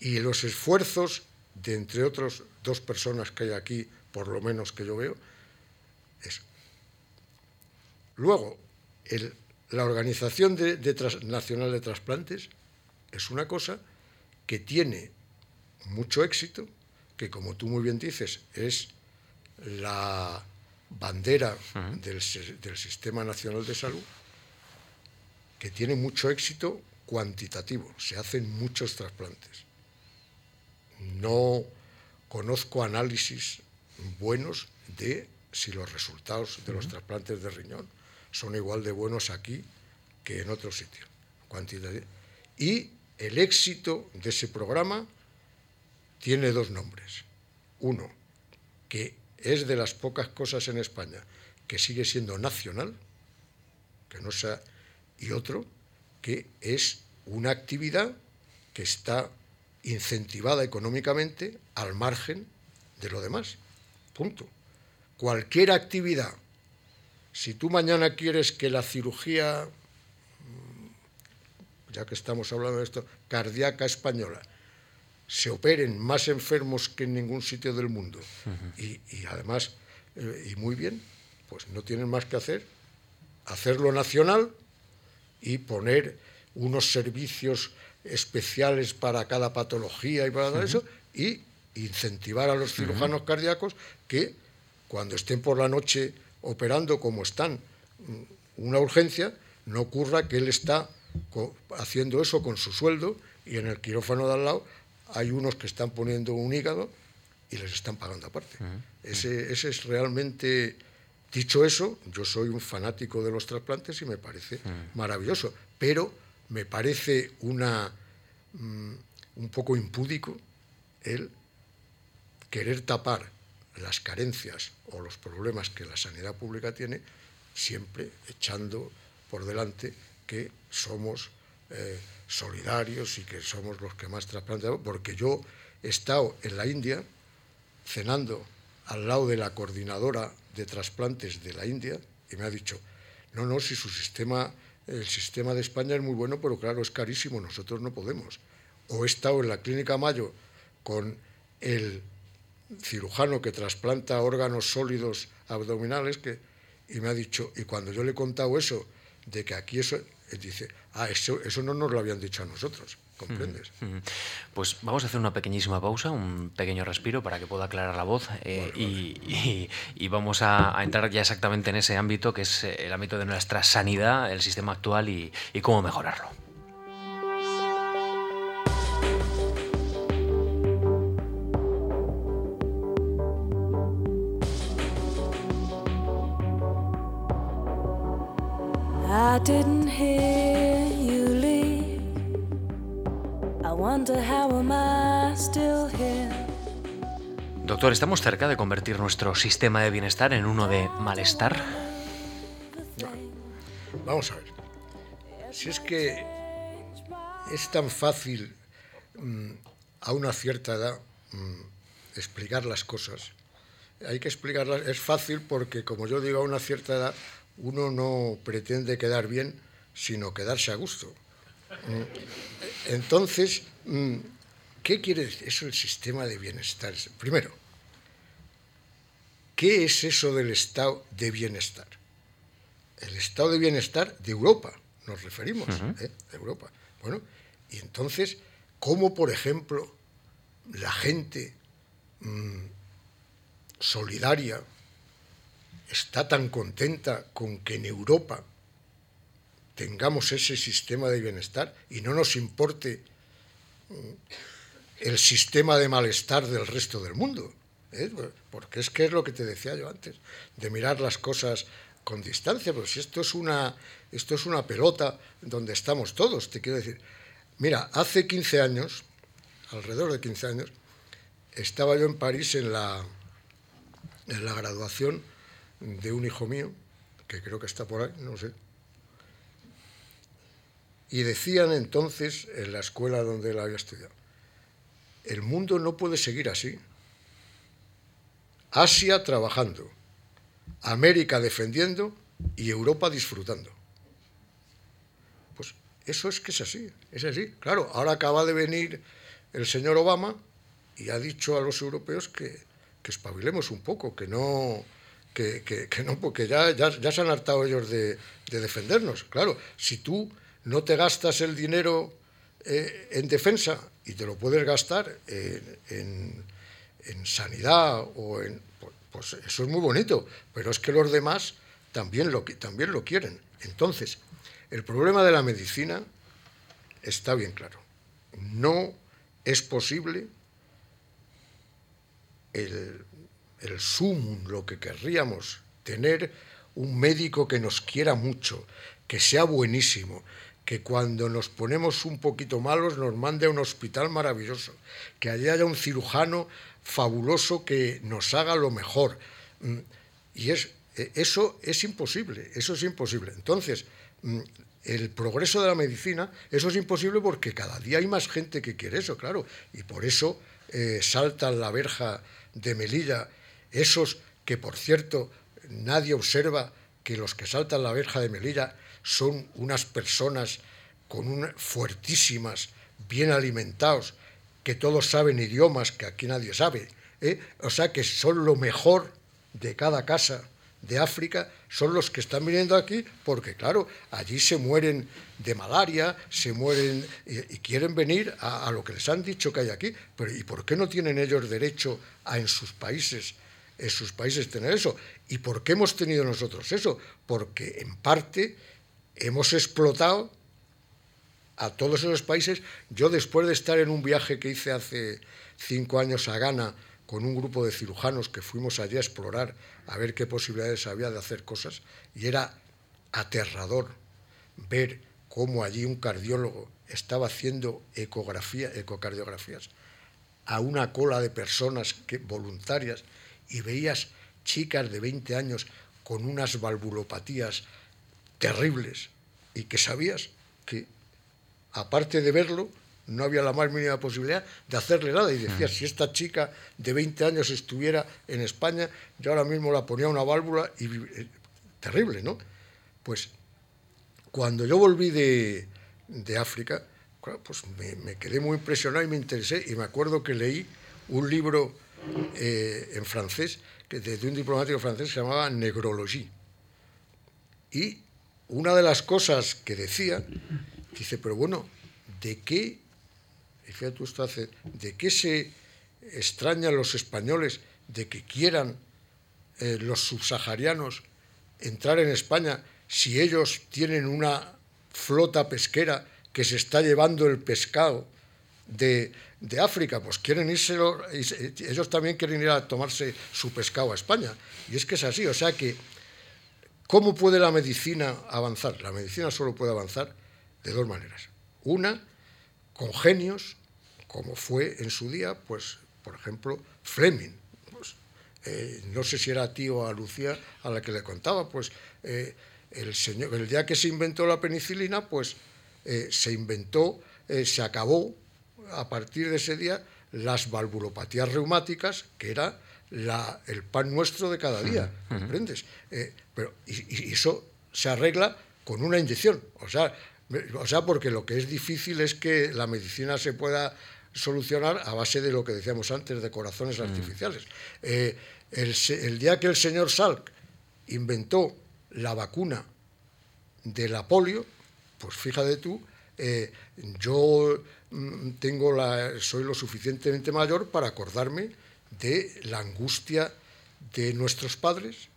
Y los esfuerzos de, entre otros, dos personas que hay aquí, por lo menos que yo veo, eso. Luego, la Organización Nacional de Trasplantes es una cosa que tiene mucho éxito, que como tú muy bien dices, es la bandera del, Sistema Nacional de Salud, que tiene mucho éxito cuantitativo, se hacen muchos trasplantes. No conozco análisis buenos de si los resultados de los trasplantes de riñón son igual de buenos aquí que en otro sitio. Y el éxito de ese programa tiene dos nombres. Uno, que es de las pocas cosas en España que sigue siendo nacional, que no sea, y otro, que es una actividad que está incentivada económicamente al margen de lo demás. Punto. Cualquier actividad, si tú mañana quieres que la cirugía, ya que estamos hablando de esto, cardíaca española, se operen más enfermos que en ningún sitio del mundo. Y, además, eh, y muy bien, pues no tienen más que hacer, hacerlo nacional y poner unos servicios especiales para cada patología y para eso, y incentivar a los cirujanos cardíacos que cuando estén por la noche operando como están mm, una urgencia, no ocurra que él está haciendo eso con su sueldo y en el quirófano de al lado hay unos que están poniendo un hígado y les están pagando aparte. ese, es realmente, dicho eso, yo soy un fanático de los trasplantes y me parece maravilloso, pero me parece una, mm, un poco impúdico el querer tapar las carencias o los problemas que la sanidad pública tiene, siempre echando por delante que somos eh, solidarios y que somos los que más trasplantamos, porque yo he estado en la India cenando al lado de la coordinadora de trasplantes de la India y me ha dicho, no, no, si su sistema, el sistema de España es muy bueno, pero claro, es carísimo, nosotros no podemos. O he estado en la Clínica Mayo con el cirujano que trasplanta órganos sólidos abdominales que, y me ha dicho, y cuando yo le he contado eso, de que aquí eso, él dice, ah, eso, eso no nos lo habían dicho a nosotros. ¿Comprendes? Pues vamos a hacer una pequeñísima pausa, un pequeño respiro para que pueda aclarar la voz eh, y, vamos a, entrar ya exactamente en ese ámbito que es eh, el ámbito de nuestra sanidad, el sistema actual y cómo mejorarlo. Doctor, ¿estamos cerca de convertir nuestro sistema de bienestar en uno de malestar? Vamos a ver. Si es que es tan fácil mm, a una cierta edad mm, explicar las cosas, hay que explicarlas. Es fácil porque, como yo digo, a una cierta edad uno no pretende quedar bien, sino quedarse a gusto. Mm. Entonces, mm, ¿qué quiere decir eso el sistema de bienestar? Primero, ¿qué es eso del estado de bienestar? El estado de bienestar de Europa, nos referimos, ¿eh? de Europa. Bueno, y entonces, ¿cómo, por ejemplo, la gente mm, solidaria está tan contenta con que en Europa tengamos ese sistema de bienestar y no nos importe mm, el sistema de malestar del resto del mundo. ¿eh? Porque es que es lo que te decía yo antes, de mirar las cosas con distancia, pero si esto es una, esto es una pelota donde estamos todos, te quiero decir. Mira, hace 15 años, alrededor de 15 años, estaba yo en París en la, en la graduación de un hijo mío, que creo que está por ahí, no sé. Y decían entonces en la escuela donde él había estudiado, el mundo no puede seguir así. Asia trabajando, América defendiendo y Europa disfrutando. Pues eso es que es así, es así. Claro, ahora acaba de venir el señor Obama y ha dicho a los europeos que, que espabilemos un poco, que no, que, no, porque ya, ya, se han hartado ellos de, defendernos. Claro, si tú no te gastas el dinero eh, en defensa y te lo puedes gastar en, sanidad o en... Pues, pues, eso es muy bonito, pero es que los demás también lo, también lo quieren. Entonces, el problema de la medicina está bien claro. No es posible el el sumum, lo que querríamos, tener un médico que nos quiera mucho, que sea buenísimo, que cuando nos ponemos un poquito malos nos mande a un hospital maravilloso, que allí haya un cirujano fabuloso que nos haga lo mejor. Mm, y es, e, eso es imposible, eso es imposible. Entonces, mm, el progreso de la medicina, eso es imposible porque cada día hay más gente que quiere eso, claro, y por eso eh, salta la verja de Melilla esos que, por cierto, nadie observa que los que saltan la verja de Melilla son unas personas con fuertísimas, bien alimentados, que todos saben idiomas que aquí nadie sabe. ¿eh? O sea que son lo mejor de cada casa de África, son los que están viniendo aquí, porque claro, allí se mueren de malaria, se mueren y, quieren venir a, a, lo que les han dicho que hay aquí. Pero ¿y por qué no tienen ellos derecho a en sus países en sus países tener eso. ¿Y por qué hemos tenido nosotros eso? Porque en parte hemos explotado a todos esos países. Yo después de estar en un viaje que hice hace cinco años a Ghana con un grupo de cirujanos que fuimos allí a explorar, a ver qué posibilidades había de hacer cosas, y era aterrador ver cómo allí un cardiólogo estaba haciendo ecografía, ecocardiografías a una cola de personas que, voluntarias y veías chicas de 20 años con unas valvulopatías terribles y que sabías que, aparte de verlo, no había la más mínima posibilidad de hacerle nada. Y decías, si esta chica de 20 años estuviera en España, yo ahora mismo la ponía una válvula y... Eh, terrible, ¿no? Pues cuando yo volví de, de África, pues me, me, quedé muy impresionado y me interesé y me acuerdo que leí un libro eh, en francés, que de, un diplomático francés que se llamaba Negrologie. Y una de las cosas que decía, dice, pero bueno, ¿de qué, fíjate usted, de qué se extrañan los españoles de que quieran eh, los subsaharianos entrar en España si ellos tienen una flota pesquera que se está llevando el pescado de, de África, pues quieren irse, ellos también quieren ir a tomarse su pescado a España. Y es que es así, o sea que, ¿cómo puede la medicina avanzar? La medicina solo puede avanzar de dos maneras. Una, con genios, como fue en su día, pues, por ejemplo, Fleming. Pues, eh, no sé si era a ti o a Lucía a la que le contaba, pues eh, el, señor, el día que se inventó la penicilina, pues eh, se inventó, se acabó a partir de ese día las valvulopatías reumáticas, que era la, el pan nuestro de cada día, ¿comprendes? Eh, pero, y, eso se arregla con una inyección. O sea, o sea, porque lo que es difícil es que la medicina se pueda solucionar a base de lo que decíamos antes, de corazones artificiales. Eh, el, el, día que el señor Salk inventó la vacuna de la polio, pues fíjate tú, eh, yo mm, tengo la, soy lo suficientemente mayor para acordarme de la angustia de nuestros padres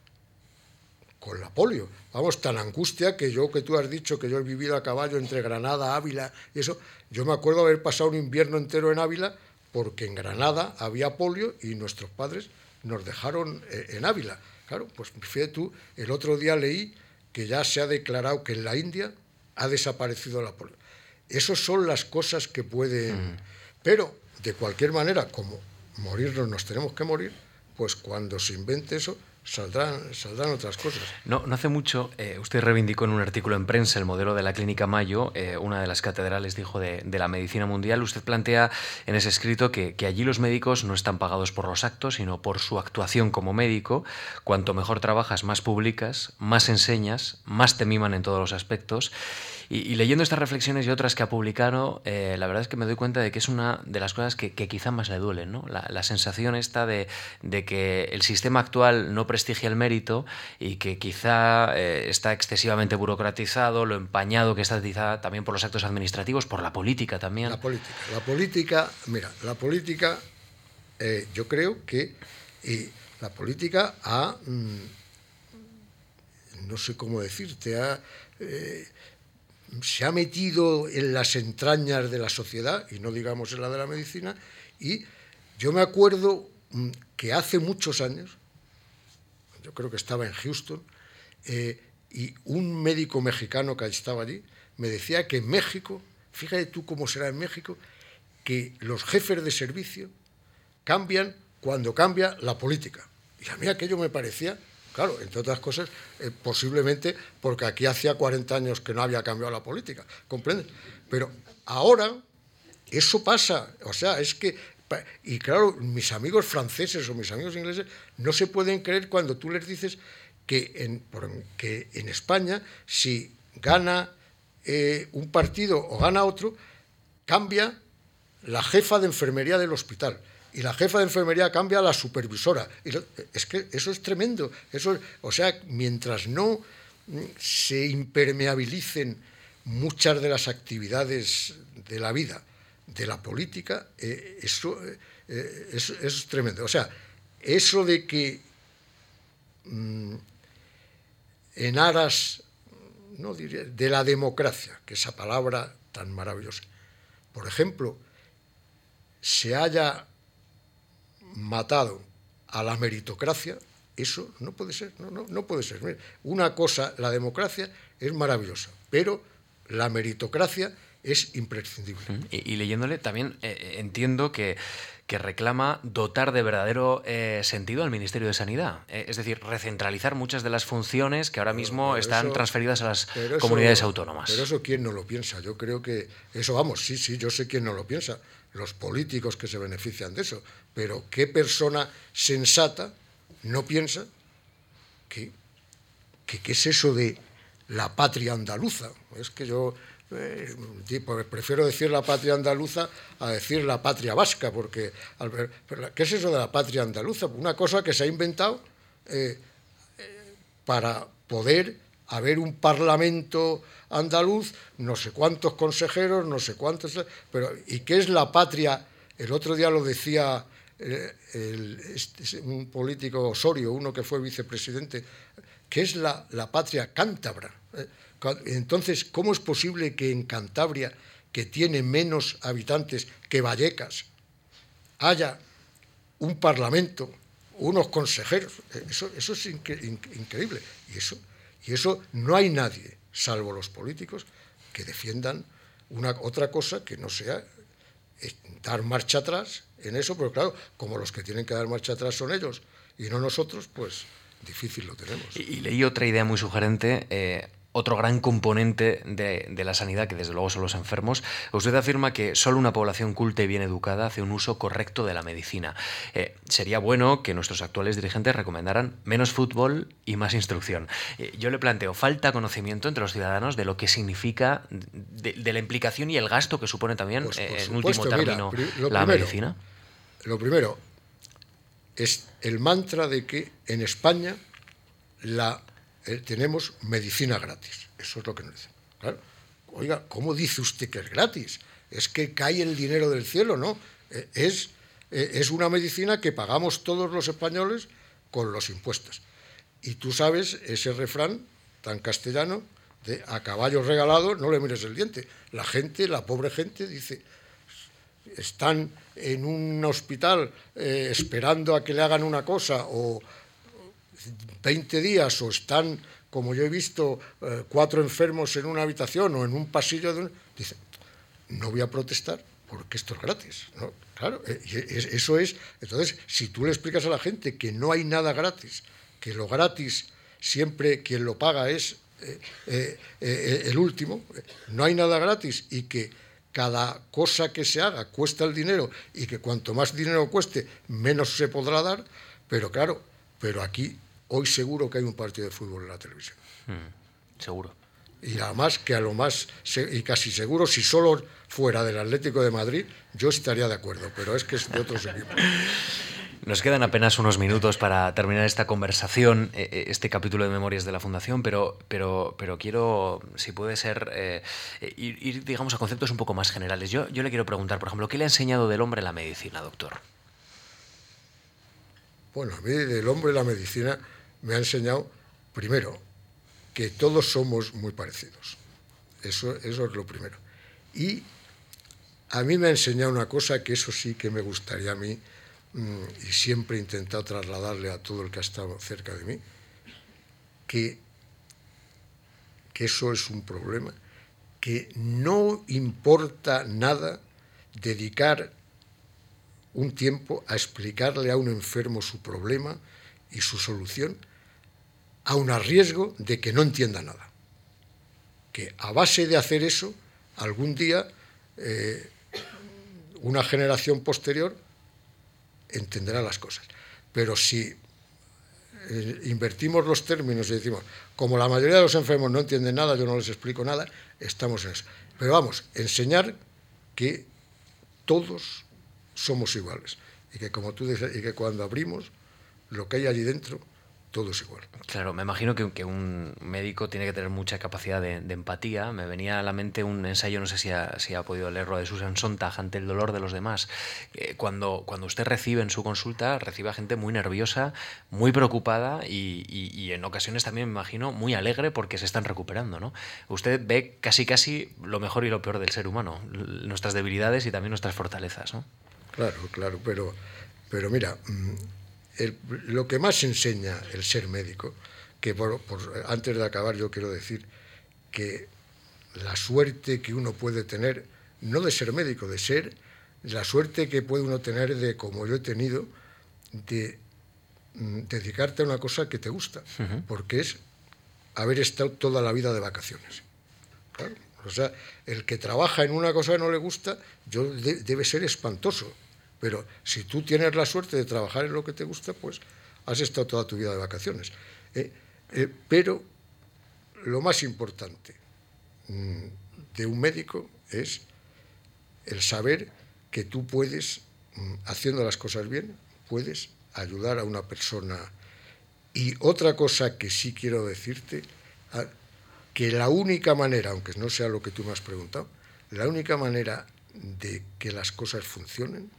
con la polio. Vamos, tan angustia que yo, que tú has dicho que yo he vivido a caballo entre Granada, Ávila y eso, yo me acuerdo haber pasado un invierno entero en Ávila porque en Granada había polio y nuestros padres nos dejaron eh, en Ávila. Claro, pues fíjate tú, el otro día leí que ya se ha declarado que en la India ha desaparecido la polio. Esas son las cosas que pueden... Mm. Pero, de cualquier manera, como morirnos nos tenemos que morir, pues cuando se invente eso, saldrán, saldrán otras cosas. No, no hace mucho, eh, usted reivindicó en un artículo en prensa el modelo de la Clínica Mayo, eh, una de las catedrales, dijo, de, la medicina mundial. Usted plantea en ese escrito que, que, allí los médicos no están pagados por los actos, sino por su actuación como médico. Cuanto mejor trabajas, más publicas, más enseñas, más te miman en todos los aspectos. Y, leyendo estas reflexiones y otras que ha publicado, eh, la verdad es que me doy cuenta de que es una de las cosas que, quizá más le duelen, ¿no? La, sensación esta de, que el sistema actual no prestigia el mérito y que quizá eh, está excesivamente burocratizado, lo empañado que está quizá también por los actos administrativos, por la política también. La política, la política, mira, la política, eh, yo creo que la política ha, mm, no sé cómo decirte, ha se ha metido en las entrañas de la sociedad, y no digamos en la de la medicina, y yo me acuerdo mm, que hace muchos años, yo creo que estaba en Houston, eh, y un médico mexicano que estaba allí me decía que en México, fíjate tú cómo será en México, que los jefes de servicio cambian cuando cambia la política. Y a mí aquello me parecía Claro, entre otras cosas, eh, posiblemente porque aquí hacía 40 años que no había cambiado la política, ¿comprendes? Pero ahora eso pasa, o sea, es que, y claro, mis amigos franceses o mis amigos ingleses no se pueden creer cuando tú les dices que en, que en España, si gana eh, un partido o gana otro, cambia la jefa de enfermería del hospital y la jefa de enfermería cambia a la supervisora. Es que eso es tremendo. Eso, o sea, mientras no se impermeabilicen muchas de las actividades de la vida, de la política, eh, eso, eh, es tremendo. O sea, eso de que mm, en aras no diría, de la democracia, que esa palabra tan maravillosa, por ejemplo, se haya matado a la meritocracia, eso no puede ser, no, no, no puede ser. Una cosa, la democracia es maravillosa, pero la meritocracia es imprescindible. Y, leyéndole también eh, eh, entiendo que, que, reclama dotar de verdadero eh, sentido al Ministerio de Sanidad. es decir, recentralizar muchas de las funciones que ahora mismo están transferidas a las comunidades autónomas. Pero eso quién no lo piensa. Yo creo que eso, vamos, sí, sí, yo sé quién no lo piensa. Los políticos que se benefician de eso. Pero ¿qué persona sensata no piensa que, qué es eso de la patria andaluza? Es que yo eh, prefiero decir la patria andaluza a decir la patria vasca, porque ¿qué es eso de la patria andaluza? Una cosa que se ha inventado eh, para poder haber un parlamento andaluz, no sé cuántos consejeros, no sé cuántos, pero ¿y qué es la patria? El otro día lo decía este, un político Osorio, uno que fue vicepresidente, que es la, patria cántabra. Eh, entonces, ¿cómo es posible que en Cantabria, que tiene menos habitantes que Vallecas, haya un parlamento, unos consejeros? Eh, eso, eso es increíble. Y eso, y eso no hay nadie, salvo los políticos, que defiendan una, otra cosa que no sea eh, dar marcha atrás en eso, pero claro, como los que tienen que dar marcha atrás son ellos y no nosotros, pues difícil lo tenemos. Y, leí otra idea muy sugerente. Eh, otro gran componente de, la sanidad, que desde luego son los enfermos. Usted afirma que solo una población culta y bien educada hace un uso correcto de la medicina. Eh, sería bueno que nuestros actuales dirigentes recomendaran menos fútbol y más instrucción. Eh, yo le planteo, falta conocimiento entre los ciudadanos de lo que significa, de, la implicación y el gasto que supone también, pues, en último término, la medicina. Lo primero es el mantra de que en España la, eh, tenemos medicina gratis. Eso es lo que nos dicen. Oiga, ¿cómo dice usted que es gratis? Es que cae el dinero del cielo, ¿no? Eh, es, eh, es una medicina que pagamos todos los españoles con los impuestos. Y tú sabes ese refrán tan castellano de a caballo regalado no le mires el diente. La gente, la pobre gente, dice, están en un hospital esperando a que le hagan una cosa o 20 días o están, como yo he visto, eh, cuatro enfermos en una habitación o en un pasillo, de dice, no voy a protestar porque esto es gratis. Claro, eh, eso es. Entonces, si tú le explicas a la gente que no hay nada gratis, que lo gratis siempre quien lo paga es el último, no hay nada gratis y que cada cosa que se haga cuesta el dinero y que cuanto más dinero cueste, menos se podrá dar, pero claro, pero aquí hoy seguro que hay un partido de fútbol en la televisión. Mm, seguro. Y además que a lo más, y casi seguro, si solo fuera del Atlético de Madrid, yo estaría de acuerdo, pero es que es de otros equipos. Nos quedan apenas unos minutos para terminar esta conversación, eh, eh, este capítulo de Memorias de la Fundación, pero, pero, pero quiero, si puede ser, eh, ir, digamos, a conceptos un poco más generales. Yo, yo le quiero preguntar, por ejemplo, ¿qué le ha enseñado del hombre la medicina, doctor? Bueno, a mí del hombre la medicina me ha enseñado, primero, que todos somos muy parecidos. Eso, eso es lo primero. Y a mí me ha enseñado una cosa que eso sí que me gustaría a mí Mm, y siempre he intentado trasladarle a todo el que ha estado cerca de mí, que, que eso es un problema, que no importa nada dedicar un tiempo a explicarle a un enfermo su problema y su solución, a un riesgo de que no entienda nada. Que a base de hacer eso, algún día eh, una generación posterior entenderá las cosas. Pero si eh, invertimos los términos y decimos, como la mayoría de los enfermos no entienden nada, yo no les explico nada, estamos en eso. Pero vamos, enseñar que todos somos iguales y que como tú dices, y que cuando abrimos lo que hay allí dentro todo es igual. Claro, me imagino que, un médico tiene que tener mucha capacidad de, empatía. Me venía a la mente un ensayo, no sé si ha, si ha podido leerlo, de Susan Sontag ante el dolor de los demás. Eh, cuando, cuando usted recibe en su consulta, recibe a gente muy nerviosa, muy preocupada y, en ocasiones también, me imagino, muy alegre porque se están recuperando. ¿no? Usted ve casi casi lo mejor y lo peor del ser humano, nuestras debilidades y también nuestras fortalezas. ¿no? Claro, claro, pero, pero mira... Mm, lo que más enseña el ser médico, que antes de acabar yo quiero decir que la suerte que uno puede tener, no de ser médico, de ser la suerte que puede uno tener de, como yo he tenido, de mm, dedicarte a una cosa que te gusta, porque es haber estado toda la vida de vacaciones. O sea, el que trabaja en una cosa que no le gusta, yo debe ser espantoso. Pero si tú tienes la suerte de trabajar en lo que te gusta, pues has estado toda tu vida de vacaciones. Eh, eh, pero lo más importante mm, de un médico es el saber que tú puedes, mm, haciendo las cosas bien, puedes ayudar a una persona. Y otra cosa que sí quiero decirte, que la única manera, aunque no sea lo que tú me has preguntado, la única manera de que las cosas funcionen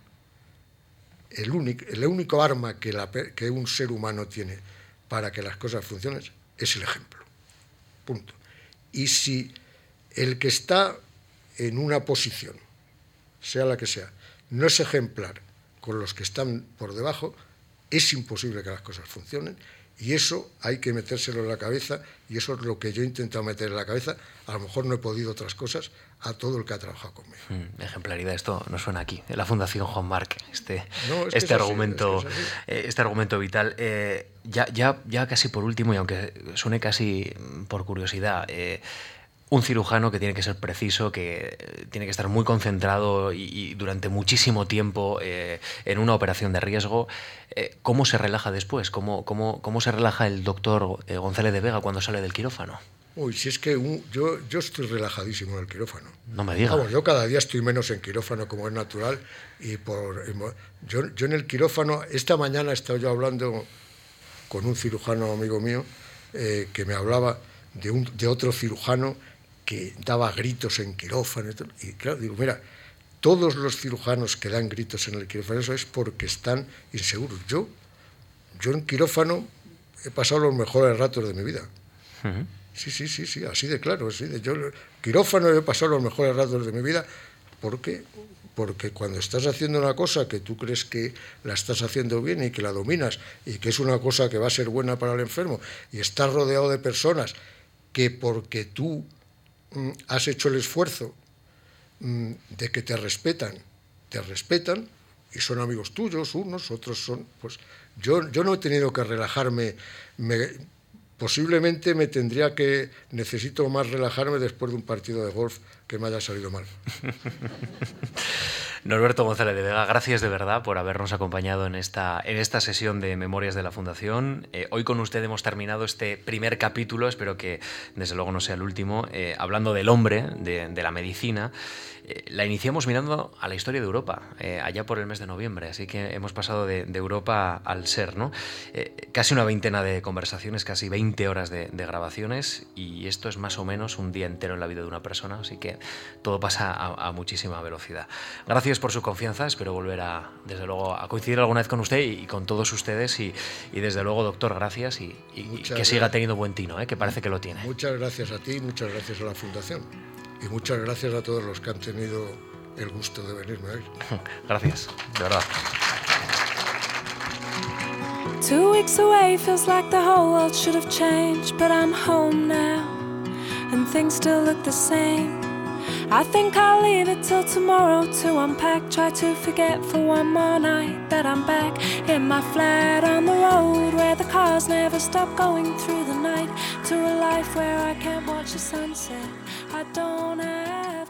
el único, el único arma que, que un ser humano tiene para que las cosas funcionen es el ejemplo. Punto. Y si el que está en una posición, sea la que sea, no es ejemplar con los que están por debajo, es imposible que las cosas funcionen y eso hay que metérselo en la cabeza y eso es lo que yo he intentado meter en la cabeza. A lo mejor no he podido otras cosas a todo el que ha trabajado conmigo. Mm, ejemplaridad, esto no suena aquí, en la Fundación Juan Marc, este, este, argumento, eh, este argumento vital. Eh, ya, ya, ya casi por último, y aunque suene casi por curiosidad, eh, un cirujano que tiene que ser preciso, que eh, tiene que estar muy concentrado y, durante muchísimo tiempo eh, en una operación de riesgo, eh, ¿cómo se relaja después? ¿Cómo, cómo, cómo se relaja el doctor González de Vega cuando sale del quirófano? Uy, si es que yo, yo estoy relajadísimo en el quirófano. No me digas. yo cada día estoy menos en quirófano como es natural. Y por, yo, yo en el quirófano, esta mañana he estado yo hablando con un cirujano amigo mío que me hablaba de, un, de otro cirujano que daba gritos en quirófano. Y, claro, digo, mira, todos los cirujanos que dan gritos en el quirófano, eso es porque están inseguros. Yo, yo en quirófano he pasado los mejores ratos de mi vida. Sí, sí, sí, sí, así de claro. Así de, yo quirófano he pasado los mejores ratos de mi vida porque porque cuando estás haciendo una cosa que tú crees que la estás haciendo bien y que la dominas y que es una cosa que va a ser buena para el enfermo y estás rodeado de personas que porque tú has hecho el esfuerzo mm, de que te respetan, te respetan y son amigos tuyos, unos, otros son, pues yo, yo no he tenido que relajarme, posiblemente me tendría que, necesito más relajarme después de un partido de golf que me haya salido mal. Norberto González de Vega, gracias de verdad por habernos acompañado en esta, en esta sesión de Memorias de la Fundación. Eh, hoy con usted hemos terminado este primer capítulo, espero que desde luego no sea el último, eh, hablando del hombre, de, de la medicina. Eh, la iniciamos mirando a la historia de Europa, eh, allá por el mes de noviembre, así que hemos pasado de, Europa al ser, ¿no? Eh, casi una veintena de conversaciones, casi 20 horas de, grabaciones, y esto es más o menos un día entero en la vida de una persona, así que todo pasa a, muchísima velocidad. Gracias por su confianza, espero volver a, desde luego, a coincidir alguna vez con usted y, con todos ustedes, y, desde luego, doctor, gracias, y, que siga teniendo buen tino, que parece que lo tiene. Muchas gracias a ti, muchas gracias a la Fundación. y muchas gracias a todos los que han tenido el gusto de venirme hoy. Gracias, de verdad. Two weeks away feels like the whole world should have changed, but I'm home now, and things still look the same. I think I'll leave it till tomorrow to unpack. Try to forget for one more night that I'm back in my flat on the road where the cars never stop going through the night to a life where I can't watch the sunset. I don't have